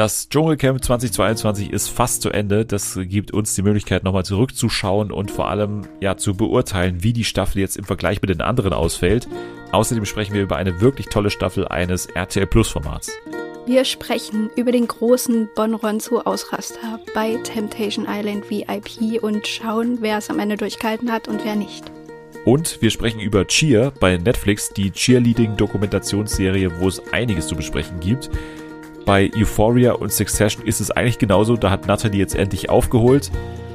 Das Dschungelcamp 2022 ist fast zu Ende. Das gibt uns die Möglichkeit, nochmal zurückzuschauen und vor allem ja zu beurteilen, wie die Staffel jetzt im Vergleich mit den anderen ausfällt. Außerdem sprechen wir über eine wirklich tolle Staffel eines RTL Plus Formats. Wir sprechen über den großen Bonronzo-Ausraster bei Temptation Island VIP und schauen, wer es am Ende durchgehalten hat und wer nicht. Und wir sprechen über Cheer bei Netflix, die Cheerleading-Dokumentationsserie, wo es einiges zu besprechen gibt. Bei Euphoria und Succession ist es eigentlich genauso. Da hat Natalie jetzt endlich aufgeholt.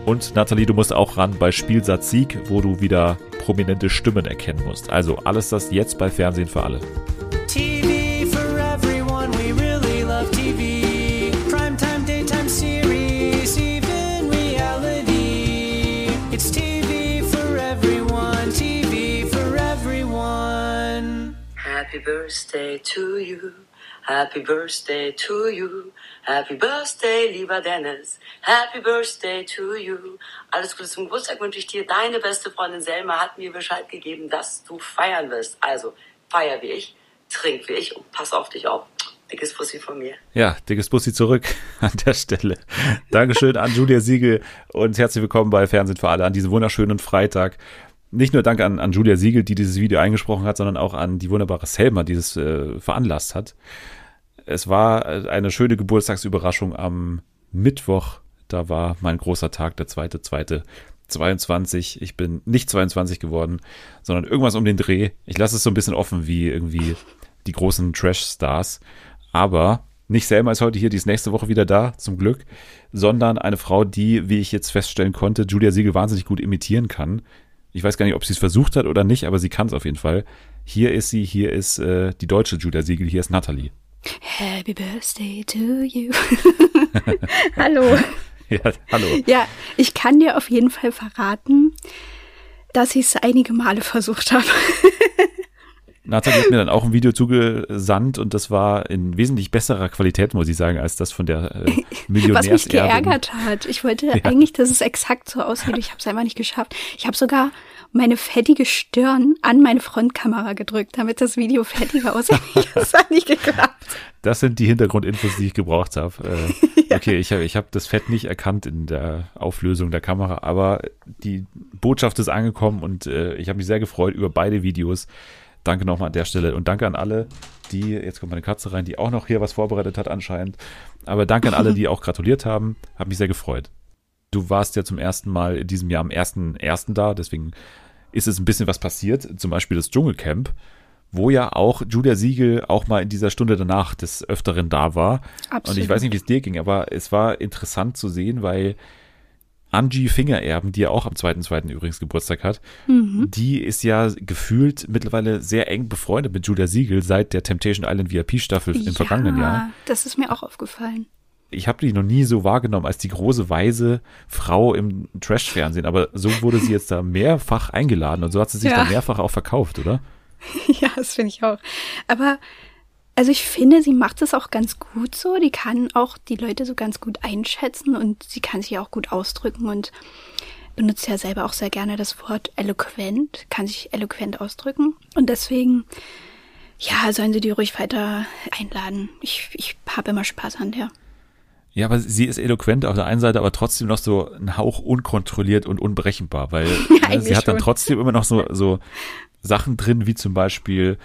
Und Natalie, du musst auch ran bei Spielsatz Sieg, wo du wieder prominente Stimmen erkennen musst. Also alles das jetzt bei Fernsehen für alle. Happy birthday to you. Happy birthday to you. Happy birthday, lieber Dennis. Happy birthday to you. Alles Gute zum Geburtstag wünsche ich dir. Deine beste Freundin Selma hat mir Bescheid gegeben, dass du feiern wirst. Also feier wie ich, trink wie ich und pass auf dich auf. Dickes Bussi von mir. Ja, dickes Bussi zurück an der Stelle. Dankeschön an Julia Siegel und herzlich willkommen bei Fernsehen für alle an diesem wunderschönen Freitag nicht nur Dank an, an Julia Siegel, die dieses Video eingesprochen hat, sondern auch an die wunderbare Selma, die es äh, veranlasst hat. Es war äh, eine schöne Geburtstagsüberraschung am Mittwoch. Da war mein großer Tag, der zweite, zweite 22. Ich bin nicht 22 geworden, sondern irgendwas um den Dreh. Ich lasse es so ein bisschen offen wie irgendwie die großen Trash-Stars. Aber nicht Selma ist heute hier, die ist nächste Woche wieder da, zum Glück, sondern eine Frau, die, wie ich jetzt feststellen konnte, Julia Siegel wahnsinnig gut imitieren kann. Ich weiß gar nicht, ob sie es versucht hat oder nicht, aber sie kann es auf jeden Fall. Hier ist sie, hier ist äh, die deutsche Julia Siegel, hier ist Natalie. Happy Birthday to you. hallo. Ja, hallo. Ja, ich kann dir auf jeden Fall verraten, dass ich es einige Male versucht habe. Nathalie hat mir dann auch ein Video zugesandt und das war in wesentlich besserer Qualität, muss ich sagen, als das von der äh, Millionärserbin. Was mich geärgert hat. Ich wollte ja. eigentlich, dass es exakt so aussieht. Ich habe es einfach nicht geschafft. Ich habe sogar meine fettige Stirn an meine Frontkamera gedrückt, damit das Video fettiger aussieht. das hat nicht geklappt. Das sind die Hintergrundinfos, die ich gebraucht habe. Äh, ja. Okay, ich habe ich hab das Fett nicht erkannt in der Auflösung der Kamera, aber die Botschaft ist angekommen und äh, ich habe mich sehr gefreut über beide Videos. Danke nochmal an der Stelle und danke an alle, die, jetzt kommt meine Katze rein, die auch noch hier was vorbereitet hat anscheinend. Aber danke an alle, die auch gratuliert haben. Hat mich sehr gefreut. Du warst ja zum ersten Mal in diesem Jahr am 1.1. da, deswegen ist es ein bisschen was passiert. Zum Beispiel das Dschungelcamp, wo ja auch Julia Siegel auch mal in dieser Stunde danach des Öfteren da war. Absolut. Und ich weiß nicht, wie es dir ging, aber es war interessant zu sehen, weil Angie Fingererben, die ja auch am 2.2. übrigens Geburtstag hat, mhm. die ist ja gefühlt mittlerweile sehr eng befreundet mit Julia Siegel seit der Temptation Island VIP-Staffel im vergangenen Jahr. Das ist mir auch aufgefallen. Ich habe die noch nie so wahrgenommen als die große weise Frau im Trash-Fernsehen, aber so wurde sie jetzt da mehrfach eingeladen und so hat sie sich ja. da mehrfach auch verkauft, oder? Ja, das finde ich auch. Aber also ich finde, sie macht es auch ganz gut so. Die kann auch die Leute so ganz gut einschätzen und sie kann sich auch gut ausdrücken und benutzt ja selber auch sehr gerne das Wort eloquent, kann sich eloquent ausdrücken. Und deswegen, ja, sollen sie die ruhig weiter einladen. Ich, ich habe immer Spaß an der. Ja, aber sie ist eloquent auf der einen Seite, aber trotzdem noch so ein Hauch unkontrolliert und unberechenbar, weil ja, ne, sie hat dann trotzdem immer noch so, so Sachen drin, wie zum Beispiel,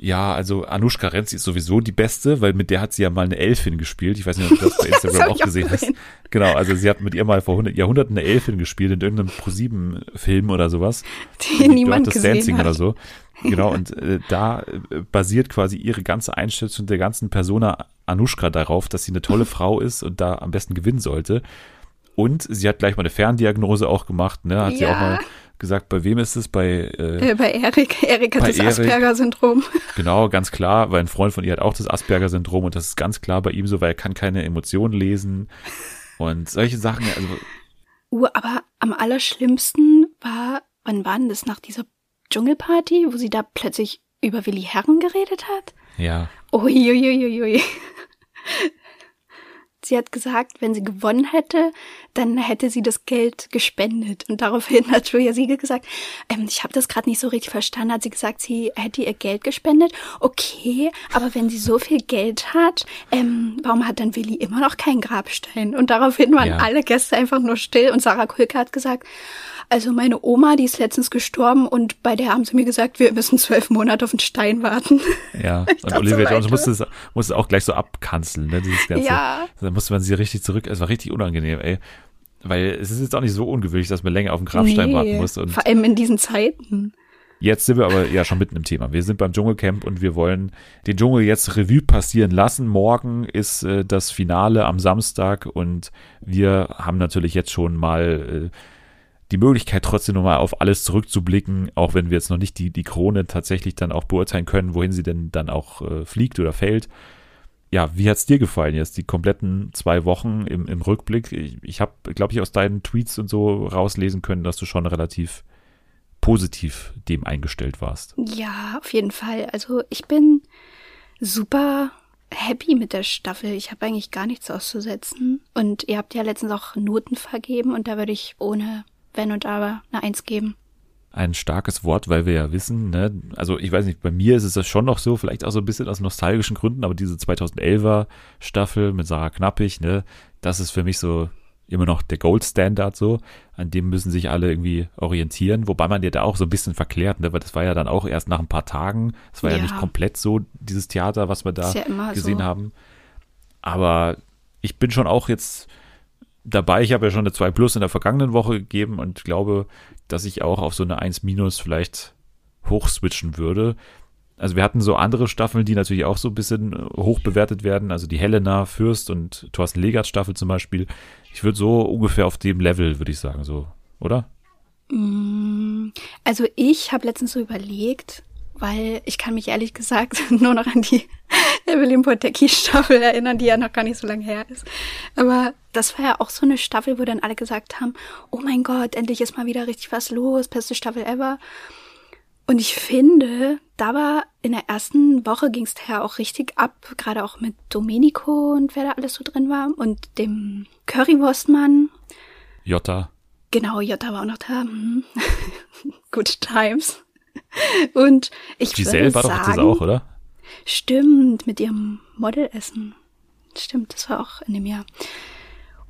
ja, also Anushka Renzi ist sowieso die beste, weil mit der hat sie ja mal eine Elfin gespielt. Ich weiß nicht, ob du das bei Instagram auch gesehen hast. Genau, also sie hat mit ihr mal vor 100 Jahrhunderten eine Elfin gespielt in irgendeinem ProSieben-Film oder sowas. Die niemand das gesehen Dancing hat. oder so. Genau, und äh, da äh, basiert quasi ihre ganze Einschätzung der ganzen Persona Anushka darauf, dass sie eine tolle Frau ist und da am besten gewinnen sollte. Und sie hat gleich mal eine Ferndiagnose auch gemacht, ne? Hat ja. sie auch mal gesagt, bei wem ist es? Bei, äh, äh, bei Erik. Erik hat das Asperger-Syndrom. Genau, ganz klar, weil ein Freund von ihr hat auch das Asperger-Syndrom und das ist ganz klar bei ihm so, weil er kann keine Emotionen lesen und solche Sachen. Also, uh, aber am allerschlimmsten war, wann war denn das nach dieser Dschungelparty, wo sie da plötzlich über Willi Herren geredet hat? Ja. Uiuiuiui. Sie hat gesagt, wenn sie gewonnen hätte, dann hätte sie das Geld gespendet. Und daraufhin hat Julia Siegel gesagt, ähm, ich habe das gerade nicht so richtig verstanden. Hat sie gesagt, sie hätte ihr Geld gespendet. Okay, aber wenn sie so viel Geld hat, ähm, warum hat dann Willi immer noch keinen Grabstein? Und daraufhin waren Ja. alle Gäste einfach nur still. Und Sarah Kulke hat gesagt, also meine Oma, die ist letztens gestorben und bei der haben sie mir gesagt, wir müssen zwölf Monate auf den Stein warten. Ja, Ich und Olivia so, Jones musste es, musste es auch gleich so abkanzeln, ne, dieses ganze. Ja. Musste man sie richtig zurück, es war richtig unangenehm, ey. Weil es ist jetzt auch nicht so ungewöhnlich, dass man länger auf den Grabstein warten muss. Und vor allem in diesen Zeiten. jetzt sind wir aber ja schon mitten im Thema. Wir sind beim Dschungelcamp und wir wollen den Dschungel jetzt Revue passieren lassen. Morgen ist äh, das Finale am Samstag und wir haben natürlich jetzt schon mal äh, die Möglichkeit, trotzdem nochmal auf alles zurückzublicken, auch wenn wir jetzt noch nicht die, die Krone tatsächlich dann auch beurteilen können, wohin sie denn dann auch äh, fliegt oder fällt. Ja, wie hat's dir gefallen jetzt, die kompletten zwei Wochen im, im Rückblick? Ich, ich habe, glaube ich, aus deinen Tweets und so rauslesen können, dass du schon relativ positiv dem eingestellt warst. Ja, auf jeden Fall. Also ich bin super happy mit der Staffel. Ich habe eigentlich gar nichts auszusetzen. Und ihr habt ja letztens auch Noten vergeben und da würde ich ohne Wenn und Aber eine Eins geben. Ein starkes Wort, weil wir ja wissen, ne, also ich weiß nicht, bei mir ist es das schon noch so, vielleicht auch so ein bisschen aus nostalgischen Gründen, aber diese 2011er Staffel mit Sarah Knappig, ne, das ist für mich so immer noch der Gold Standard so, an dem müssen sich alle irgendwie orientieren, wobei man ja da auch so ein bisschen verklärt, ne, weil das war ja dann auch erst nach ein paar Tagen, es war ja, Ja. nicht komplett so dieses Theater, was wir da ja gesehen so. haben, aber ich bin schon auch jetzt dabei. Ich habe ja schon eine 2 Plus in der vergangenen Woche gegeben und glaube, dass ich auch auf so eine 1 Minus vielleicht hochswitchen würde. Also wir hatten so andere Staffeln, die natürlich auch so ein bisschen äh, hoch bewertet werden. Also die Helena Fürst und Thorsten Legert Staffel zum Beispiel. Ich würde so ungefähr auf dem Level, würde ich sagen, so, oder? Also ich habe letztens so überlegt, weil ich kann mich ehrlich gesagt nur noch an die Evelyn Potecki Staffel erinnern, die ja noch gar nicht so lange her ist. Aber das war ja auch so eine Staffel, wo dann alle gesagt haben, oh mein Gott, endlich ist mal wieder richtig was los, beste Staffel ever. Und ich finde, da war in der ersten Woche ging es daher auch richtig ab, gerade auch mit Domenico und wer da alles so drin war und dem Currywurstmann. Jota. Genau, Jutta war auch noch da. Mhm. Good times. Und ich Giselle würde war doch sagen, das auch, oder? Stimmt, mit ihrem Modelessen. Stimmt, das war auch in dem Jahr.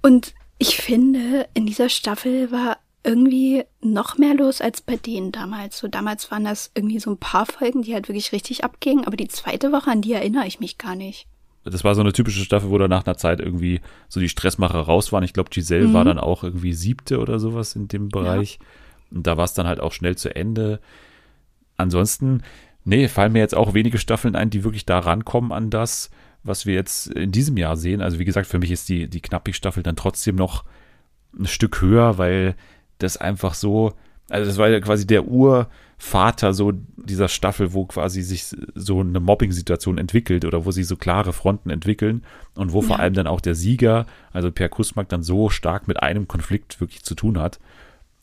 Und ich finde, in dieser Staffel war irgendwie noch mehr los als bei denen damals. So damals waren das irgendwie so ein paar Folgen, die halt wirklich richtig abgingen, aber die zweite Woche, an die erinnere ich mich gar nicht. Das war so eine typische Staffel, wo dann nach einer Zeit irgendwie so die Stressmacher raus waren. Ich glaube, Giselle war dann auch irgendwie siebte oder sowas in dem Bereich. Und da war es dann halt auch schnell zu Ende. Ansonsten, nee, fallen mir jetzt auch wenige Staffeln ein, die wirklich da rankommen an das, was wir jetzt in diesem Jahr sehen. Also wie gesagt, für mich ist die, die Knappig-Staffel dann trotzdem noch ein Stück höher, weil das einfach so, also das war ja quasi der Urvater so dieser Staffel, wo quasi sich so eine Mobbing-Situation entwickelt oder wo sich so klare Fronten entwickeln und wo vor Ja. allem dann auch der Sieger, also Per Kusmak, dann so stark mit einem Konflikt wirklich zu tun hat.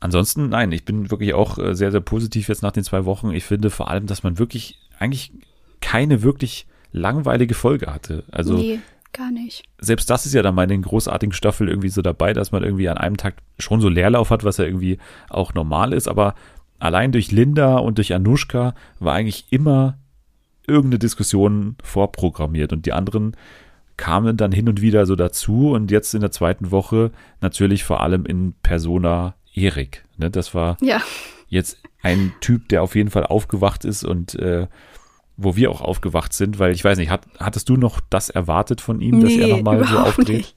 Ansonsten, nein, ich bin wirklich auch äh, sehr, sehr positiv jetzt nach den zwei Wochen. Ich finde vor allem, dass man wirklich eigentlich keine wirklich langweilige Folge hatte. Also nee, gar nicht. selbst das ist ja dann mal in den großartigen Staffeln irgendwie so dabei, dass man irgendwie an einem Tag schon so Leerlauf hat, was ja irgendwie auch normal ist, aber allein durch Linda und durch Anushka war eigentlich immer irgendeine Diskussion vorprogrammiert und die anderen kamen dann hin und wieder so dazu und jetzt in der zweiten Woche natürlich vor allem in Persona Erik. Ne, das war Ja, jetzt ein Typ, der auf jeden Fall aufgewacht ist und äh, wo wir auch aufgewacht sind, weil ich weiß nicht, hat, hattest du noch das erwartet von ihm, dass er nochmal so auftritt? nicht.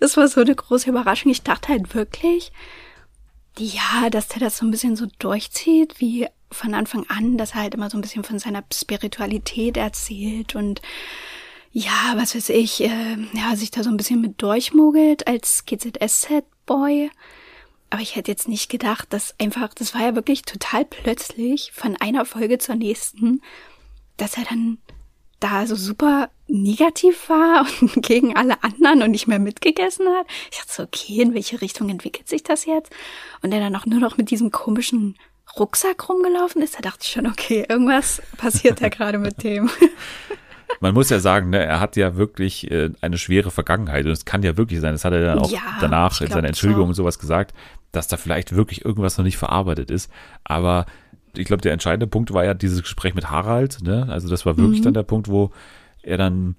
Das war so eine große Überraschung. Ich dachte halt wirklich, ja, dass der das so ein bisschen so durchzieht, wie von Anfang an, dass er halt immer so ein bisschen von seiner Spiritualität erzählt und ja, was weiß ich, äh, ja, sich da so ein bisschen mit durchmogelt als GZSZ-Boy. Aber ich hätte jetzt nicht gedacht, dass einfach, das war ja wirklich total plötzlich von einer Folge zur nächsten, dass er dann da so super negativ war und gegen alle anderen und nicht mehr mitgegessen hat. Ich dachte so, okay, in welche Richtung entwickelt sich das jetzt? Und er dann auch nur noch mit diesem komischen Rucksack rumgelaufen ist, da dachte ich schon, okay, irgendwas passiert da gerade mit dem. man muss ja sagen, ne, er hat ja wirklich äh, eine schwere Vergangenheit und es kann ja wirklich sein, das hat er dann auch Ja, danach in seiner Entschuldigung und sowas gesagt, dass da vielleicht wirklich irgendwas noch nicht verarbeitet ist. Aber ich glaube, der entscheidende Punkt war ja dieses Gespräch mit Harald. Ne? Also das war wirklich Mhm. dann der Punkt, wo er dann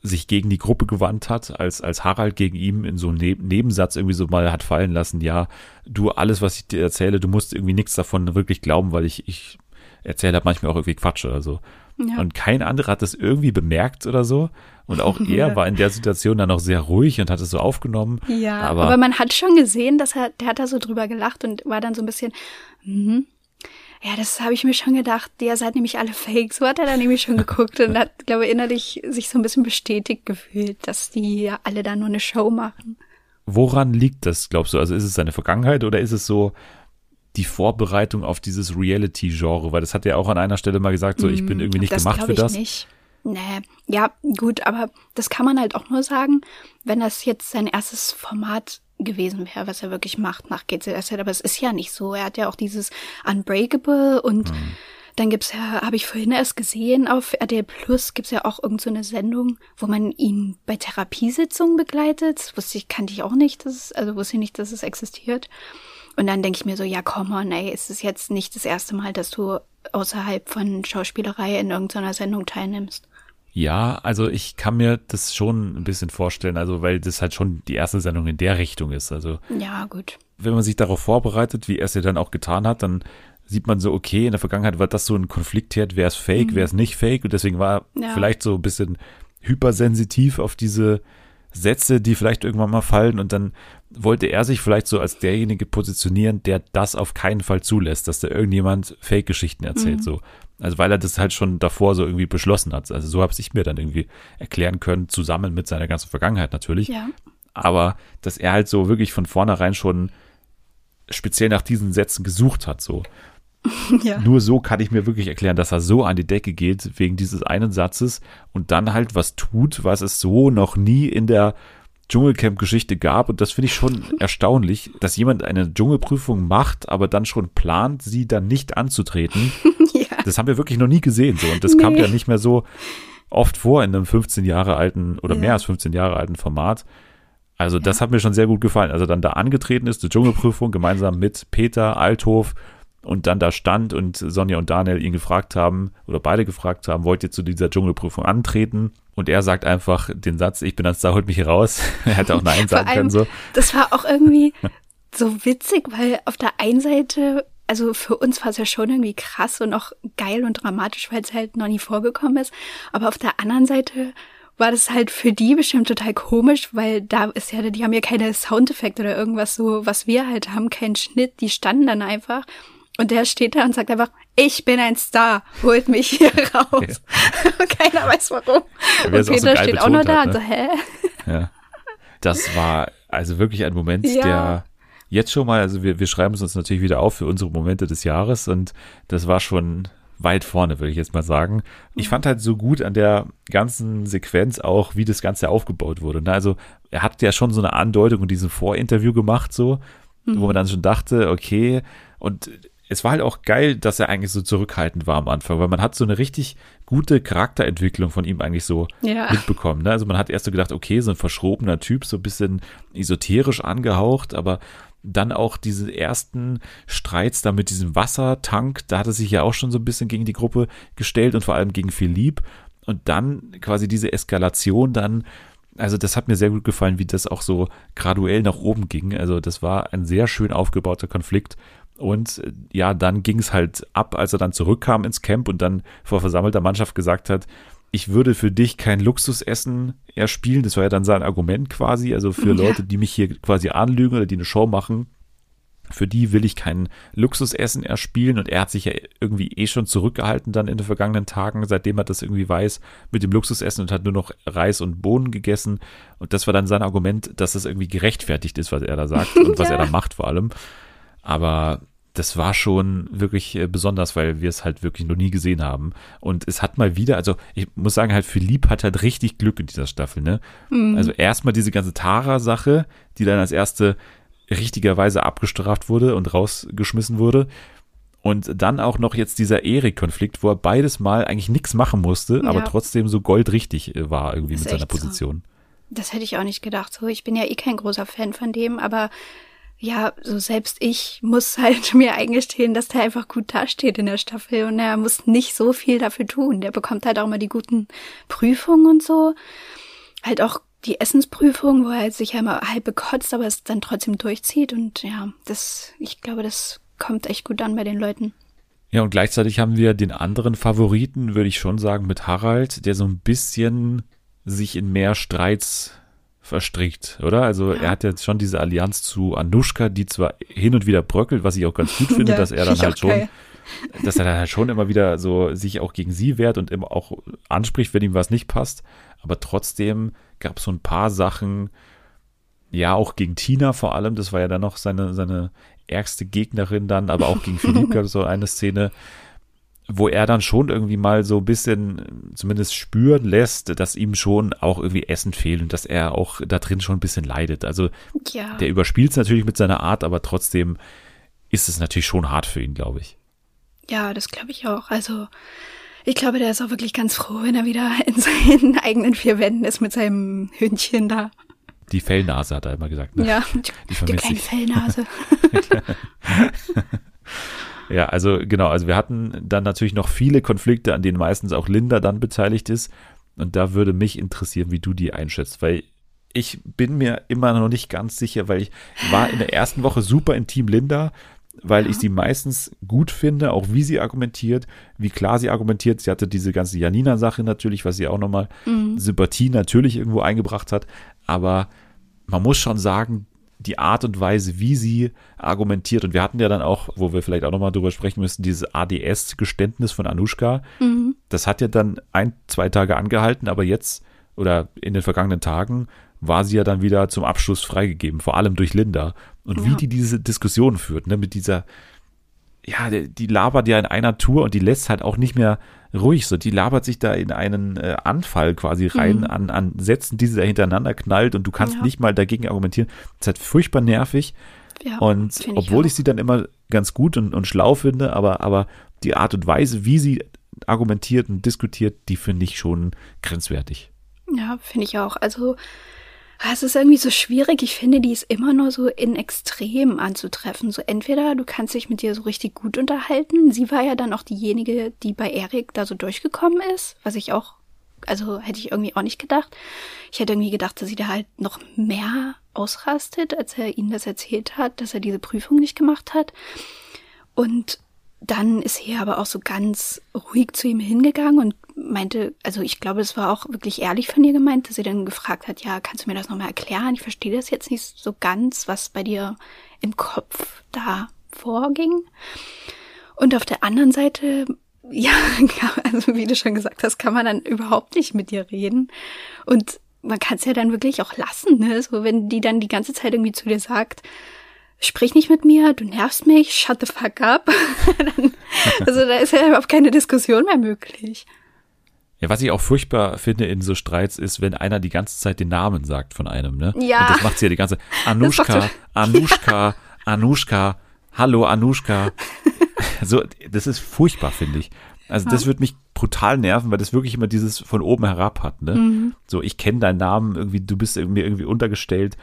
sich gegen die Gruppe gewandt hat, als, als Harald gegen ihm in so einem Ne- Nebensatz irgendwie so mal hat fallen lassen, ja, du, alles, was ich dir erzähle, du musst irgendwie nichts davon wirklich glauben, weil ich, ich erzähle halt manchmal auch irgendwie Quatsch oder so. Ja. Und kein anderer hat das irgendwie bemerkt oder so. Und auch er Ja. war in der Situation dann auch sehr ruhig und hat es so aufgenommen. Ja, aber, aber, man hat schon gesehen, dass er, der hat da so drüber gelacht und war dann so ein bisschen, mhm. Ja, das habe ich mir schon gedacht. Ihr seid nämlich alle fake. So hat er dann nämlich schon geguckt und hat, glaube ich, innerlich sich so ein bisschen bestätigt gefühlt, dass die ja alle da nur eine Show machen. woran liegt das, glaubst du? Also ist es seine Vergangenheit oder ist es so die Vorbereitung auf dieses Reality-Genre? Weil das hat er auch an einer Stelle mal gesagt, so ich bin irgendwie nicht das gemacht für das. Nicht. Nee, ja, gut, aber das kann man halt auch nur sagen, wenn das jetzt sein erstes Format gewesen wäre, was er wirklich macht nach GZSZ. Aber es ist ja nicht so. Er hat ja auch dieses Unbreakable und Mhm. dann gibt's ja, habe ich vorhin erst gesehen, auf RTL Plus gibt's ja auch irgend so eine Sendung, wo man ihn bei Therapiesitzungen begleitet. Wusste ich, kannte ich auch nicht, dass es, also wusste ich nicht, dass es existiert. Und dann denke ich mir so, ja, komm on, ey, es ist jetzt nicht das erste Mal, dass du außerhalb von Schauspielerei in irgendeiner Sendung teilnimmst. Ja, also ich kann mir das schon ein bisschen vorstellen, also weil das halt schon die erste Sendung in der Richtung ist. Also Ja, gut. wenn man sich darauf vorbereitet, wie er es ja dann auch getan hat, dann sieht man so, okay, in der Vergangenheit war das so ein Konfliktherd, wer ist fake, wer ist nicht fake und deswegen war er Ja. vielleicht so ein bisschen hypersensitiv auf diese Sätze, die vielleicht irgendwann mal fallen und dann wollte er sich vielleicht so als derjenige positionieren, der das auf keinen Fall zulässt, dass da irgendjemand Fake-Geschichten erzählt, so. Also weil er das halt schon davor so irgendwie beschlossen hat. Also so habe ich mir dann irgendwie erklären können, zusammen mit seiner ganzen Vergangenheit natürlich Ja. aber dass er halt so wirklich von vornherein schon speziell nach diesen Sätzen gesucht hat, so. ja. Nur so kann ich mir wirklich erklären, dass er so an die Decke geht wegen dieses einen Satzes und dann halt was tut, was es so noch nie in der Dschungelcamp-Geschichte gab. Und das finde ich schon erstaunlich, dass jemand eine Dschungelprüfung macht, aber dann schon plant, sie dann nicht anzutreten. ja. Das haben wir wirklich noch nie gesehen, so. Und das kam Nee. ja nicht mehr so oft vor in einem 15 Jahre alten oder Ja. mehr als 15 Jahre alten Format. Also das hat mir schon sehr gut gefallen. Also dann da angetreten ist, die Dschungelprüfung gemeinsam mit Peter Althof und dann da stand und Sonja und Daniel ihn gefragt haben oder beide gefragt haben, wollt ihr zu dieser Dschungelprüfung antreten? Und er sagt einfach den Satz, ich bin ein Star, holt mich hier raus. er hätte auch Nein sagen allem, können so. das war auch irgendwie so witzig, weil auf der einen Seite, also für uns war es ja schon irgendwie krass und auch geil und dramatisch, weil es halt noch nie vorgekommen ist. Aber auf der anderen Seite war das halt für die bestimmt total komisch, weil da ist ja, die haben ja keine Soundeffekte oder irgendwas so, was wir halt haben, keinen Schnitt, die standen dann einfach. Und der steht da und sagt einfach, ich bin ein Star, holt mich hier raus. Und keiner weiß warum. Ja, und so Peter geil steht auch noch da hat, und so, ne? hä? Ja. Das war also wirklich ein Moment, Ja. der jetzt schon mal, also wir, wir schreiben es uns natürlich wieder auf für unsere Momente des Jahres und das war schon weit vorne, würde ich jetzt mal sagen. Ich fand halt so gut an der ganzen Sequenz auch, wie das Ganze aufgebaut wurde. Ne? Also er hat ja schon so eine Andeutung in diesem Vorinterview gemacht, so, wo man dann schon dachte, okay, und es war halt auch geil, dass er eigentlich so zurückhaltend war am Anfang, weil man hat so eine richtig gute Charakterentwicklung von ihm eigentlich so Ja. mitbekommen. Ne? Also man hat erst so gedacht, okay, so ein verschrobener Typ, so ein bisschen esoterisch angehaucht, aber dann auch diese ersten Streits da mit diesem Wassertank, da hat er sich ja auch schon so ein bisschen gegen die Gruppe gestellt und vor allem gegen Philipp. Und dann quasi diese Eskalation dann, also das hat mir sehr gut gefallen, wie das auch so graduell nach oben ging. Also das war ein sehr schön aufgebauter Konflikt. Und äh, ja, dann ging es halt ab, als er dann zurückkam ins Camp und dann vor versammelter Mannschaft gesagt hat, ich würde für dich kein Luxusessen erspielen. Das war ja dann sein Argument quasi. Also für Ja. Leute, die mich hier quasi anlügen oder die eine Show machen, für die will ich kein Luxusessen erspielen. Und er hat sich ja irgendwie eh schon zurückgehalten dann in den vergangenen Tagen, seitdem er das irgendwie weiß, mit dem Luxusessen und hat nur noch Reis und Bohnen gegessen. Und das war dann sein Argument, dass das irgendwie gerechtfertigt ist, was er da sagt und was Ja. er da macht vor allem. Aber das war schon wirklich äh, besonders, weil wir es halt wirklich noch nie gesehen haben. Und es hat mal wieder, also ich muss sagen, halt Philipp hat halt richtig Glück in dieser Staffel, ne? Also erstmal diese ganze Tara-Sache, die dann als erste richtigerweise abgestraft wurde und rausgeschmissen wurde. Und dann auch noch jetzt dieser Erik-Konflikt, wo er beides Mal eigentlich nichts machen musste, Ja. aber trotzdem so goldrichtig äh, war irgendwie mit seiner echt so. Position. Das hätte ich auch nicht gedacht. So, ich bin ja eh kein großer Fan von dem, aber ja, so selbst ich muss halt mir eingestehen, dass der einfach gut dasteht in der Staffel und er muss nicht so viel dafür tun. Der bekommt halt auch mal die guten Prüfungen und so. Halt auch die Essensprüfung, wo er sich ja immer halb bekotzt, aber es dann trotzdem durchzieht und ja, das, ich glaube, das kommt echt gut an bei den Leuten. Ja, und gleichzeitig haben wir den anderen Favoriten, würde ich schon sagen, mit Harald, der so ein bisschen sich in mehr Streits verstrickt, oder? Also Ja. er hat jetzt schon diese Allianz zu Anushka, die zwar hin und wieder bröckelt, was ich auch ganz gut finde, Ja, dass er dann halt schon, geil. dass er dann halt schon immer wieder so sich auch gegen sie wehrt und immer auch anspricht, wenn ihm was nicht passt. Aber trotzdem gab es so ein paar Sachen, ja, auch gegen Tina vor allem, das war ja dann noch seine, seine ärgste Gegnerin dann, aber auch gegen Philipp gab es so eine Szene, wo er dann schon irgendwie mal so ein bisschen zumindest spüren lässt, dass ihm schon auch irgendwie Essen fehlt und dass er auch da drin schon ein bisschen leidet. Also Ja. der überspielt es natürlich mit seiner Art, aber trotzdem ist es natürlich schon hart für ihn, glaube ich. Ja, das glaube ich auch. Also, ich glaube, der ist auch wirklich ganz froh, wenn er wieder in seinen eigenen vier Wänden ist mit seinem Hündchen da. Die Fellnase hat er immer gesagt. Ne? Ja, Die die, kleine. Fellnase. Ja, also genau, also wir hatten dann natürlich noch viele Konflikte, an denen meistens auch Linda dann beteiligt ist. Und da würde mich interessieren, wie du die einschätzt, weil ich bin mir immer noch nicht ganz sicher, weil ich war in der ersten Woche super in Team Linda, weil ich sie meistens gut finde, auch wie sie argumentiert, wie klar sie argumentiert. Sie hatte diese ganze Janina-Sache natürlich, was sie auch nochmal Sympathie natürlich irgendwo eingebracht hat. Aber man muss schon sagen, die Art und Weise, wie sie argumentiert, und wir hatten ja dann auch, wo wir vielleicht auch nochmal drüber sprechen müssen, dieses ADS-Geständnis von Anushka, das hat ja dann ein, zwei Tage angehalten, aber jetzt oder in den vergangenen Tagen war sie ja dann wieder zum Abschluss freigegeben, vor allem durch Linda. Und wie Ja. die diese Diskussion führt, ne, mit dieser, ja, die, labert ja in einer Tour und die lässt halt auch nicht mehr ruhig so. Die labert sich da in einen äh, Anfall quasi rein an, an Sätzen, die sie da hintereinander knallt und du kannst Ja. nicht mal dagegen argumentieren. Das ist halt furchtbar nervig. Ja, Und ich obwohl auch. ich sie dann immer ganz gut und, und schlau finde, aber, aber die Art und Weise, wie sie argumentiert und diskutiert, die finde ich schon grenzwertig. Ja, finde ich auch. Also, es ist irgendwie so schwierig. Ich finde, die ist immer nur so in Extremen anzutreffen. So entweder du kannst dich mit ihr so richtig gut unterhalten. Sie war ja dann auch diejenige, die bei Erik da so durchgekommen ist, was ich auch, also hätte ich irgendwie auch nicht gedacht. Ich hätte irgendwie gedacht, dass sie da halt noch mehr ausrastet, als er ihnen das erzählt hat, dass er diese Prüfung nicht gemacht hat. Und dann ist sie aber auch so ganz ruhig zu ihm hingegangen und meinte, also ich glaube, es war auch wirklich ehrlich von ihr gemeint, dass sie dann gefragt hat, ja, kannst du mir das nochmal erklären? Ich verstehe das jetzt nicht so ganz, was bei dir im Kopf da vorging. Und auf der anderen Seite, ja, also wie du schon gesagt hast, kann man dann überhaupt nicht mit dir reden. Und man kann es ja dann wirklich auch lassen, ne? So, wenn die dann die ganze Zeit irgendwie zu dir sagt, sprich nicht mit mir, du nervst mich, shut the fuck up. dann, also da ist ja überhaupt keine Diskussion mehr möglich. Ja, was ich auch furchtbar finde in so Streits ist, wenn einer die ganze Zeit den Namen sagt von einem, ne? Ja. Und das macht sie ja die ganze Anushka, Anushka, Anushka, hallo Anushka. So, das ist furchtbar, finde ich. Also das wird mich brutal nerven, weil das wirklich immer dieses von oben herab hat, ne? Mhm. So, ich kenne deinen Namen, irgendwie, du bist mir irgendwie untergestellt.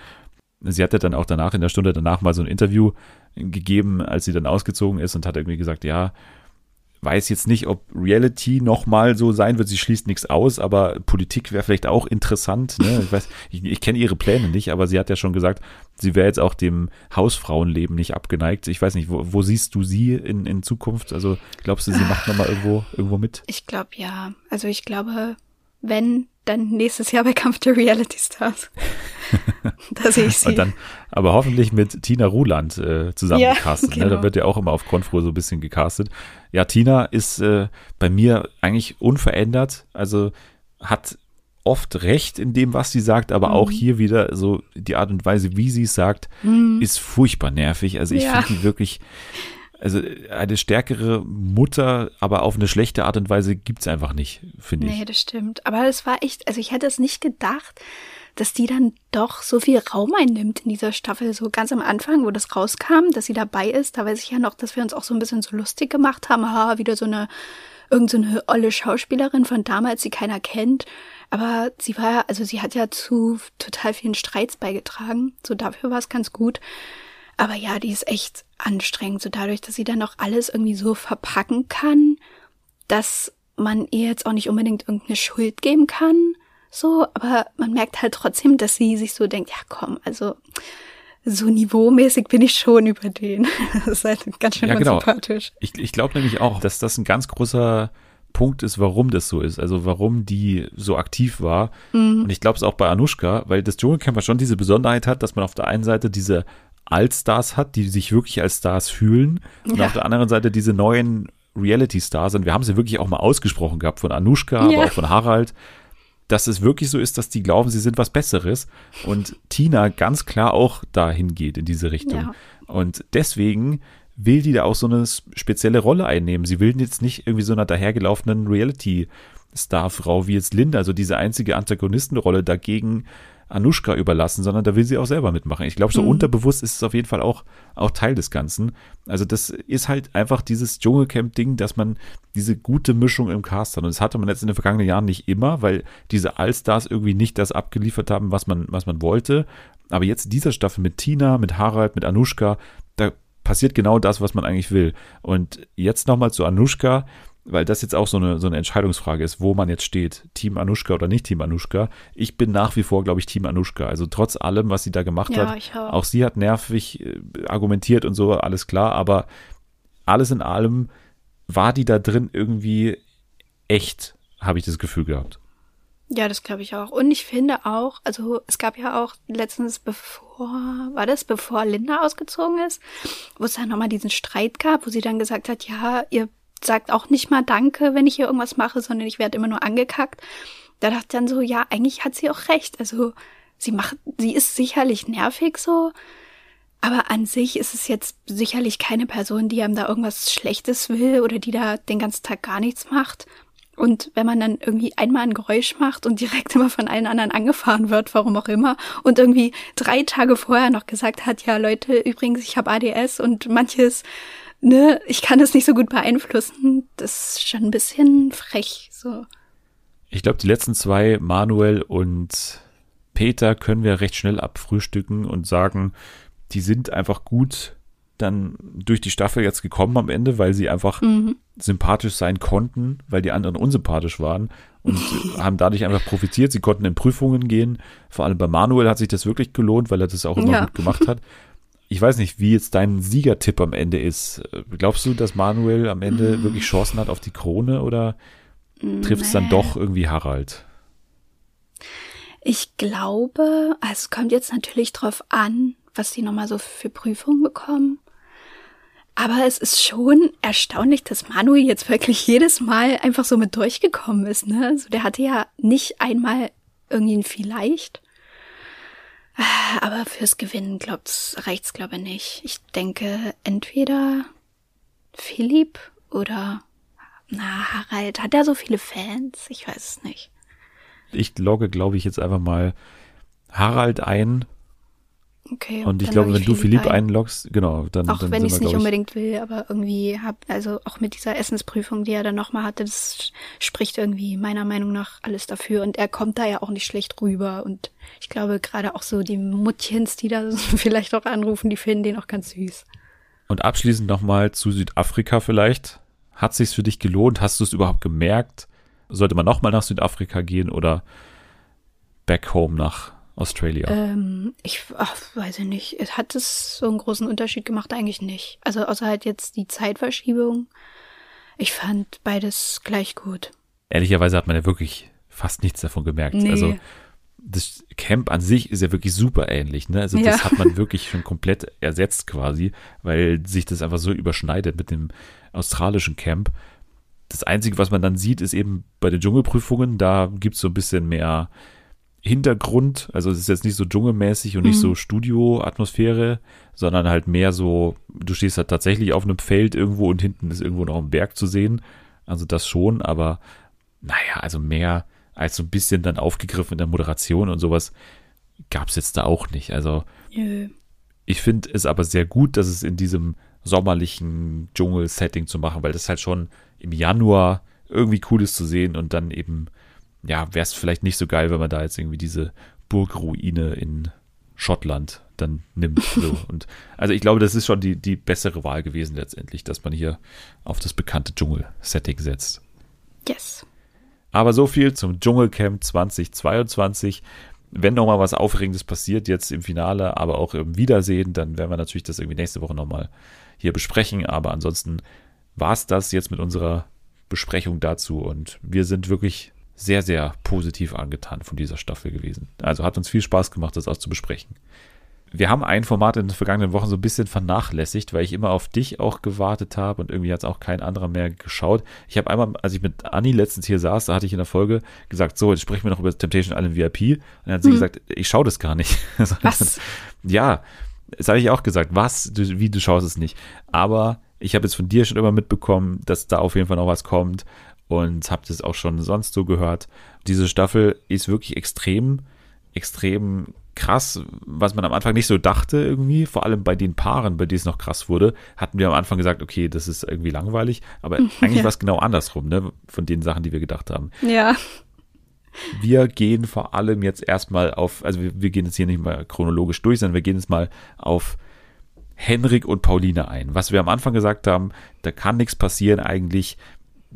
Sie hatte dann auch danach, in der Stunde danach mal so ein Interview gegeben, als sie dann ausgezogen ist und hat irgendwie gesagt, ja, weiß jetzt nicht, ob Reality nochmal so sein wird. Sie schließt nichts aus, aber Politik wäre vielleicht auch interessant. Ne? Ich ich, ich kenne ihre Pläne nicht, aber sie hat ja schon gesagt, sie wäre jetzt auch dem Hausfrauenleben nicht abgeneigt. Ich weiß nicht, wo, wo siehst du sie in, in Zukunft? Also glaubst du, sie macht nochmal irgendwo, irgendwo mit? Ich glaube ja. Also ich glaube, wenn, dann nächstes Jahr bei Kampf der Reality Stars. da sehe ich sie. Und dann, aber hoffentlich mit Tina Ruland äh, zusammen Ja. Ne? genau. Da wird ja auch immer auf Konfro so ein bisschen gecastet. Ja, Tina ist äh, bei mir eigentlich unverändert. Also hat oft recht in dem, was sie sagt, aber auch Mhm. hier wieder so die Art und Weise, wie sie es sagt, ist furchtbar nervig. Also ich Ja. finde die wirklich also eine stärkere Mutter, aber auf eine schlechte Art und Weise gibt's einfach nicht, finde ich. Nee, das stimmt. Aber es war echt, also ich hätte es nicht gedacht, dass die dann doch so viel Raum einnimmt in dieser Staffel. So ganz am Anfang, wo das rauskam, dass sie dabei ist, da weiß ich ja noch, dass wir uns auch so ein bisschen so lustig gemacht haben. Ha, wieder so eine, irgend so eine olle Schauspielerin von damals, die keiner kennt. Aber sie war, also sie hat ja zu total vielen Streits beigetragen. So dafür war es ganz gut. Aber ja, die ist echt anstrengend. So dadurch, dass sie dann auch alles irgendwie so verpacken kann, dass man ihr jetzt auch nicht unbedingt irgendeine Schuld geben kann so, aber man merkt halt trotzdem, dass sie sich so denkt, ja komm, also so niveaumäßig bin ich schon über den. das ist halt ganz schön ja, genau. sympathisch. Ich, ich glaube nämlich auch, dass das ein ganz großer Punkt ist, warum das so ist. Also warum die so aktiv war. Mhm. Und ich glaube es auch bei Anushka, weil das Dschungelcamp schon diese Besonderheit hat, dass man auf der einen Seite diese Altstars hat, die sich wirklich als Stars fühlen. Und ja. auf der anderen Seite diese neuen Reality-Stars. Und wir haben sie wirklich auch mal ausgesprochen gehabt von Anushka, ja. aber auch von Harald dass es wirklich so ist, dass die glauben, sie sind was Besseres und Tina ganz klar auch dahin geht in diese Richtung. Ja. Und deswegen will die da auch so eine spezielle Rolle einnehmen. Sie will jetzt nicht irgendwie so einer dahergelaufenen Reality-Star-Frau wie jetzt Linda, also diese einzige Antagonistenrolle dagegen Anushka überlassen, sondern da will sie auch selber mitmachen. Ich glaube, so mhm. unterbewusst ist es auf jeden Fall auch, auch Teil des Ganzen. Also das ist halt einfach dieses Dschungelcamp-Ding, dass man diese gute Mischung im Cast hat. Und das hatte man jetzt in den vergangenen Jahren nicht immer, weil diese Allstars irgendwie nicht das abgeliefert haben, was man, was man wollte. Aber jetzt dieser Staffel mit Tina, mit Harald, mit Anushka, da passiert genau das, was man eigentlich will. Und jetzt nochmal zu Anushka weil das jetzt auch so eine, so eine Entscheidungsfrage ist, wo man jetzt steht, Team Anushka oder nicht Team Anushka. Ich bin nach wie vor, glaube ich, Team Anushka. Also trotz allem, was sie da gemacht ja, hat, auch. auch sie hat nervig äh, argumentiert und so, alles klar, aber alles in allem war die da drin irgendwie echt, habe ich das Gefühl gehabt. Ja, das glaube ich auch. Und ich finde auch, also es gab ja auch letztens bevor, war das bevor Linda ausgezogen ist, wo es dann nochmal diesen Streit gab, wo sie dann gesagt hat, ja, ihr sagt auch nicht mal Danke, wenn ich hier irgendwas mache, sondern ich werde immer nur angekackt. Da dachte ich dann so, ja, eigentlich hat sie auch recht. Also sie macht, sie ist sicherlich nervig so, aber an sich ist es jetzt sicherlich keine Person, die einem da irgendwas Schlechtes will oder die da den ganzen Tag gar nichts macht. Und wenn man dann irgendwie einmal ein Geräusch macht und direkt immer von allen anderen angefahren wird, warum auch immer, und irgendwie drei Tage vorher noch gesagt hat, ja Leute, übrigens, ich habe ADS und manches ne, ich kann das nicht so gut beeinflussen. Das ist schon ein bisschen frech, so. Ich glaube, die letzten zwei, Manuel und Peter, können wir recht schnell abfrühstücken und sagen, die sind einfach gut dann durch die Staffel jetzt gekommen am Ende, weil sie einfach mhm. sympathisch sein konnten, weil die anderen unsympathisch waren und haben dadurch einfach profitiert. Sie konnten in Prüfungen gehen. Vor allem bei Manuel hat sich das wirklich gelohnt, weil er das auch immer ja. gut gemacht hat ich weiß nicht, wie jetzt dein Siegertipp am Ende ist. Glaubst du, dass Manuel am Ende mm. wirklich Chancen hat auf die Krone oder trifft es dann doch irgendwie Harald? Ich glaube, also es kommt jetzt natürlich drauf an, was die nochmal so für Prüfungen bekommen. Aber es ist schon erstaunlich, dass Manuel jetzt wirklich jedes Mal einfach so mit durchgekommen ist, ne? Also der hatte ja nicht einmal irgendwie ein Vielleicht. Aber fürs Gewinnen glaubt's, reicht's glaube ich nicht. Ich denke, entweder Philipp oder na, Harald. Hat er so viele Fans? Ich weiß es nicht. Ich logge, glaube ich, jetzt einfach mal Harald ein Okay. Und ich glaube, wenn du Philipp ein. einloggst, genau, dann. Auch dann wenn ich es nicht unbedingt will, aber irgendwie hab, also auch mit dieser Essensprüfung, die er dann nochmal hatte, das spricht irgendwie meiner Meinung nach alles dafür. Und er kommt da ja auch nicht schlecht rüber. Und ich glaube, gerade auch so die Muttchens, die da vielleicht auch anrufen, die finden den auch ganz süß. Und abschließend nochmal zu Südafrika vielleicht. Hat sich's für dich gelohnt? Hast du es überhaupt gemerkt? Sollte man nochmal nach Südafrika gehen oder back home nach Australia? Ähm, ich ach, weiß ich nicht. Hat es so einen großen Unterschied gemacht? Eigentlich nicht. Also außer halt jetzt die Zeitverschiebung. Ich fand beides gleich gut. Ehrlicherweise hat man ja wirklich fast nichts davon gemerkt. Nee. Also das Camp an sich ist ja wirklich super ähnlich. Ne? Also das ja. hat man wirklich schon komplett ersetzt quasi, weil sich das einfach so überschneidet mit dem australischen Camp. Das Einzige, was man dann sieht, ist eben bei den Dschungelprüfungen, da gibt es so ein bisschen mehr Hintergrund. Also es ist jetzt nicht so dschungelmäßig und nicht Mhm. so Studio-Atmosphäre, sondern halt mehr so, du stehst halt tatsächlich auf einem Feld irgendwo und hinten ist irgendwo noch ein Berg zu sehen. Also das schon, aber naja, also mehr als so ein bisschen dann aufgegriffen in der Moderation und sowas gab es jetzt da auch nicht. Also Nö. ich finde es aber sehr gut, dass es in diesem sommerlichen Dschungel-Setting zu machen, weil das halt schon im Januar irgendwie cool ist zu sehen und dann eben, ja, wäre es vielleicht nicht so geil, wenn man da jetzt irgendwie diese Burgruine in Schottland dann nimmt. So. Und also ich glaube, das ist schon die, die bessere Wahl gewesen letztendlich, dass man hier auf das bekannte Dschungel-Setting setzt. Yes. Aber so viel zum Dschungelcamp 2022. Wenn nochmal was Aufregendes passiert, jetzt im Finale, aber auch im Wiedersehen, dann werden wir natürlich das irgendwie nächste Woche nochmal hier besprechen. Aber ansonsten war es das jetzt mit unserer Besprechung dazu. Und wir sind wirklich sehr, sehr positiv angetan von dieser Staffel gewesen. Also hat uns viel Spaß gemacht, das auch zu besprechen. Wir haben ein Format in den vergangenen Wochen so ein bisschen vernachlässigt, weil ich immer auf dich auch gewartet habe und irgendwie hat es auch kein anderer mehr geschaut. Ich habe einmal, als ich mit Anni letztens hier saß, da hatte ich in der Folge gesagt, so, jetzt sprechen wir noch über Temptation Island VIP. Und dann hat sie gesagt, ich schaue das gar nicht. Was? Ja, das habe ich auch gesagt. Was? Du, wie, du schaust es nicht. Aber ich habe jetzt von dir schon immer mitbekommen, dass da auf jeden Fall noch was kommt und habe das auch schon sonst so gehört. Diese Staffel ist wirklich extrem, extrem krass, was man am Anfang nicht so dachte irgendwie, vor allem bei den Paaren, bei denen es noch krass wurde, hatten wir am Anfang gesagt, okay, das ist irgendwie langweilig, aber eigentlich Ja. war es genau andersrum, ne, von den Sachen, die wir gedacht haben. Ja. Wir gehen vor allem jetzt erstmal auf, also wir, wir gehen jetzt hier nicht mal chronologisch durch, sondern wir gehen jetzt mal auf Henrik und Pauline ein. Was wir am Anfang gesagt haben, da kann nichts passieren eigentlich,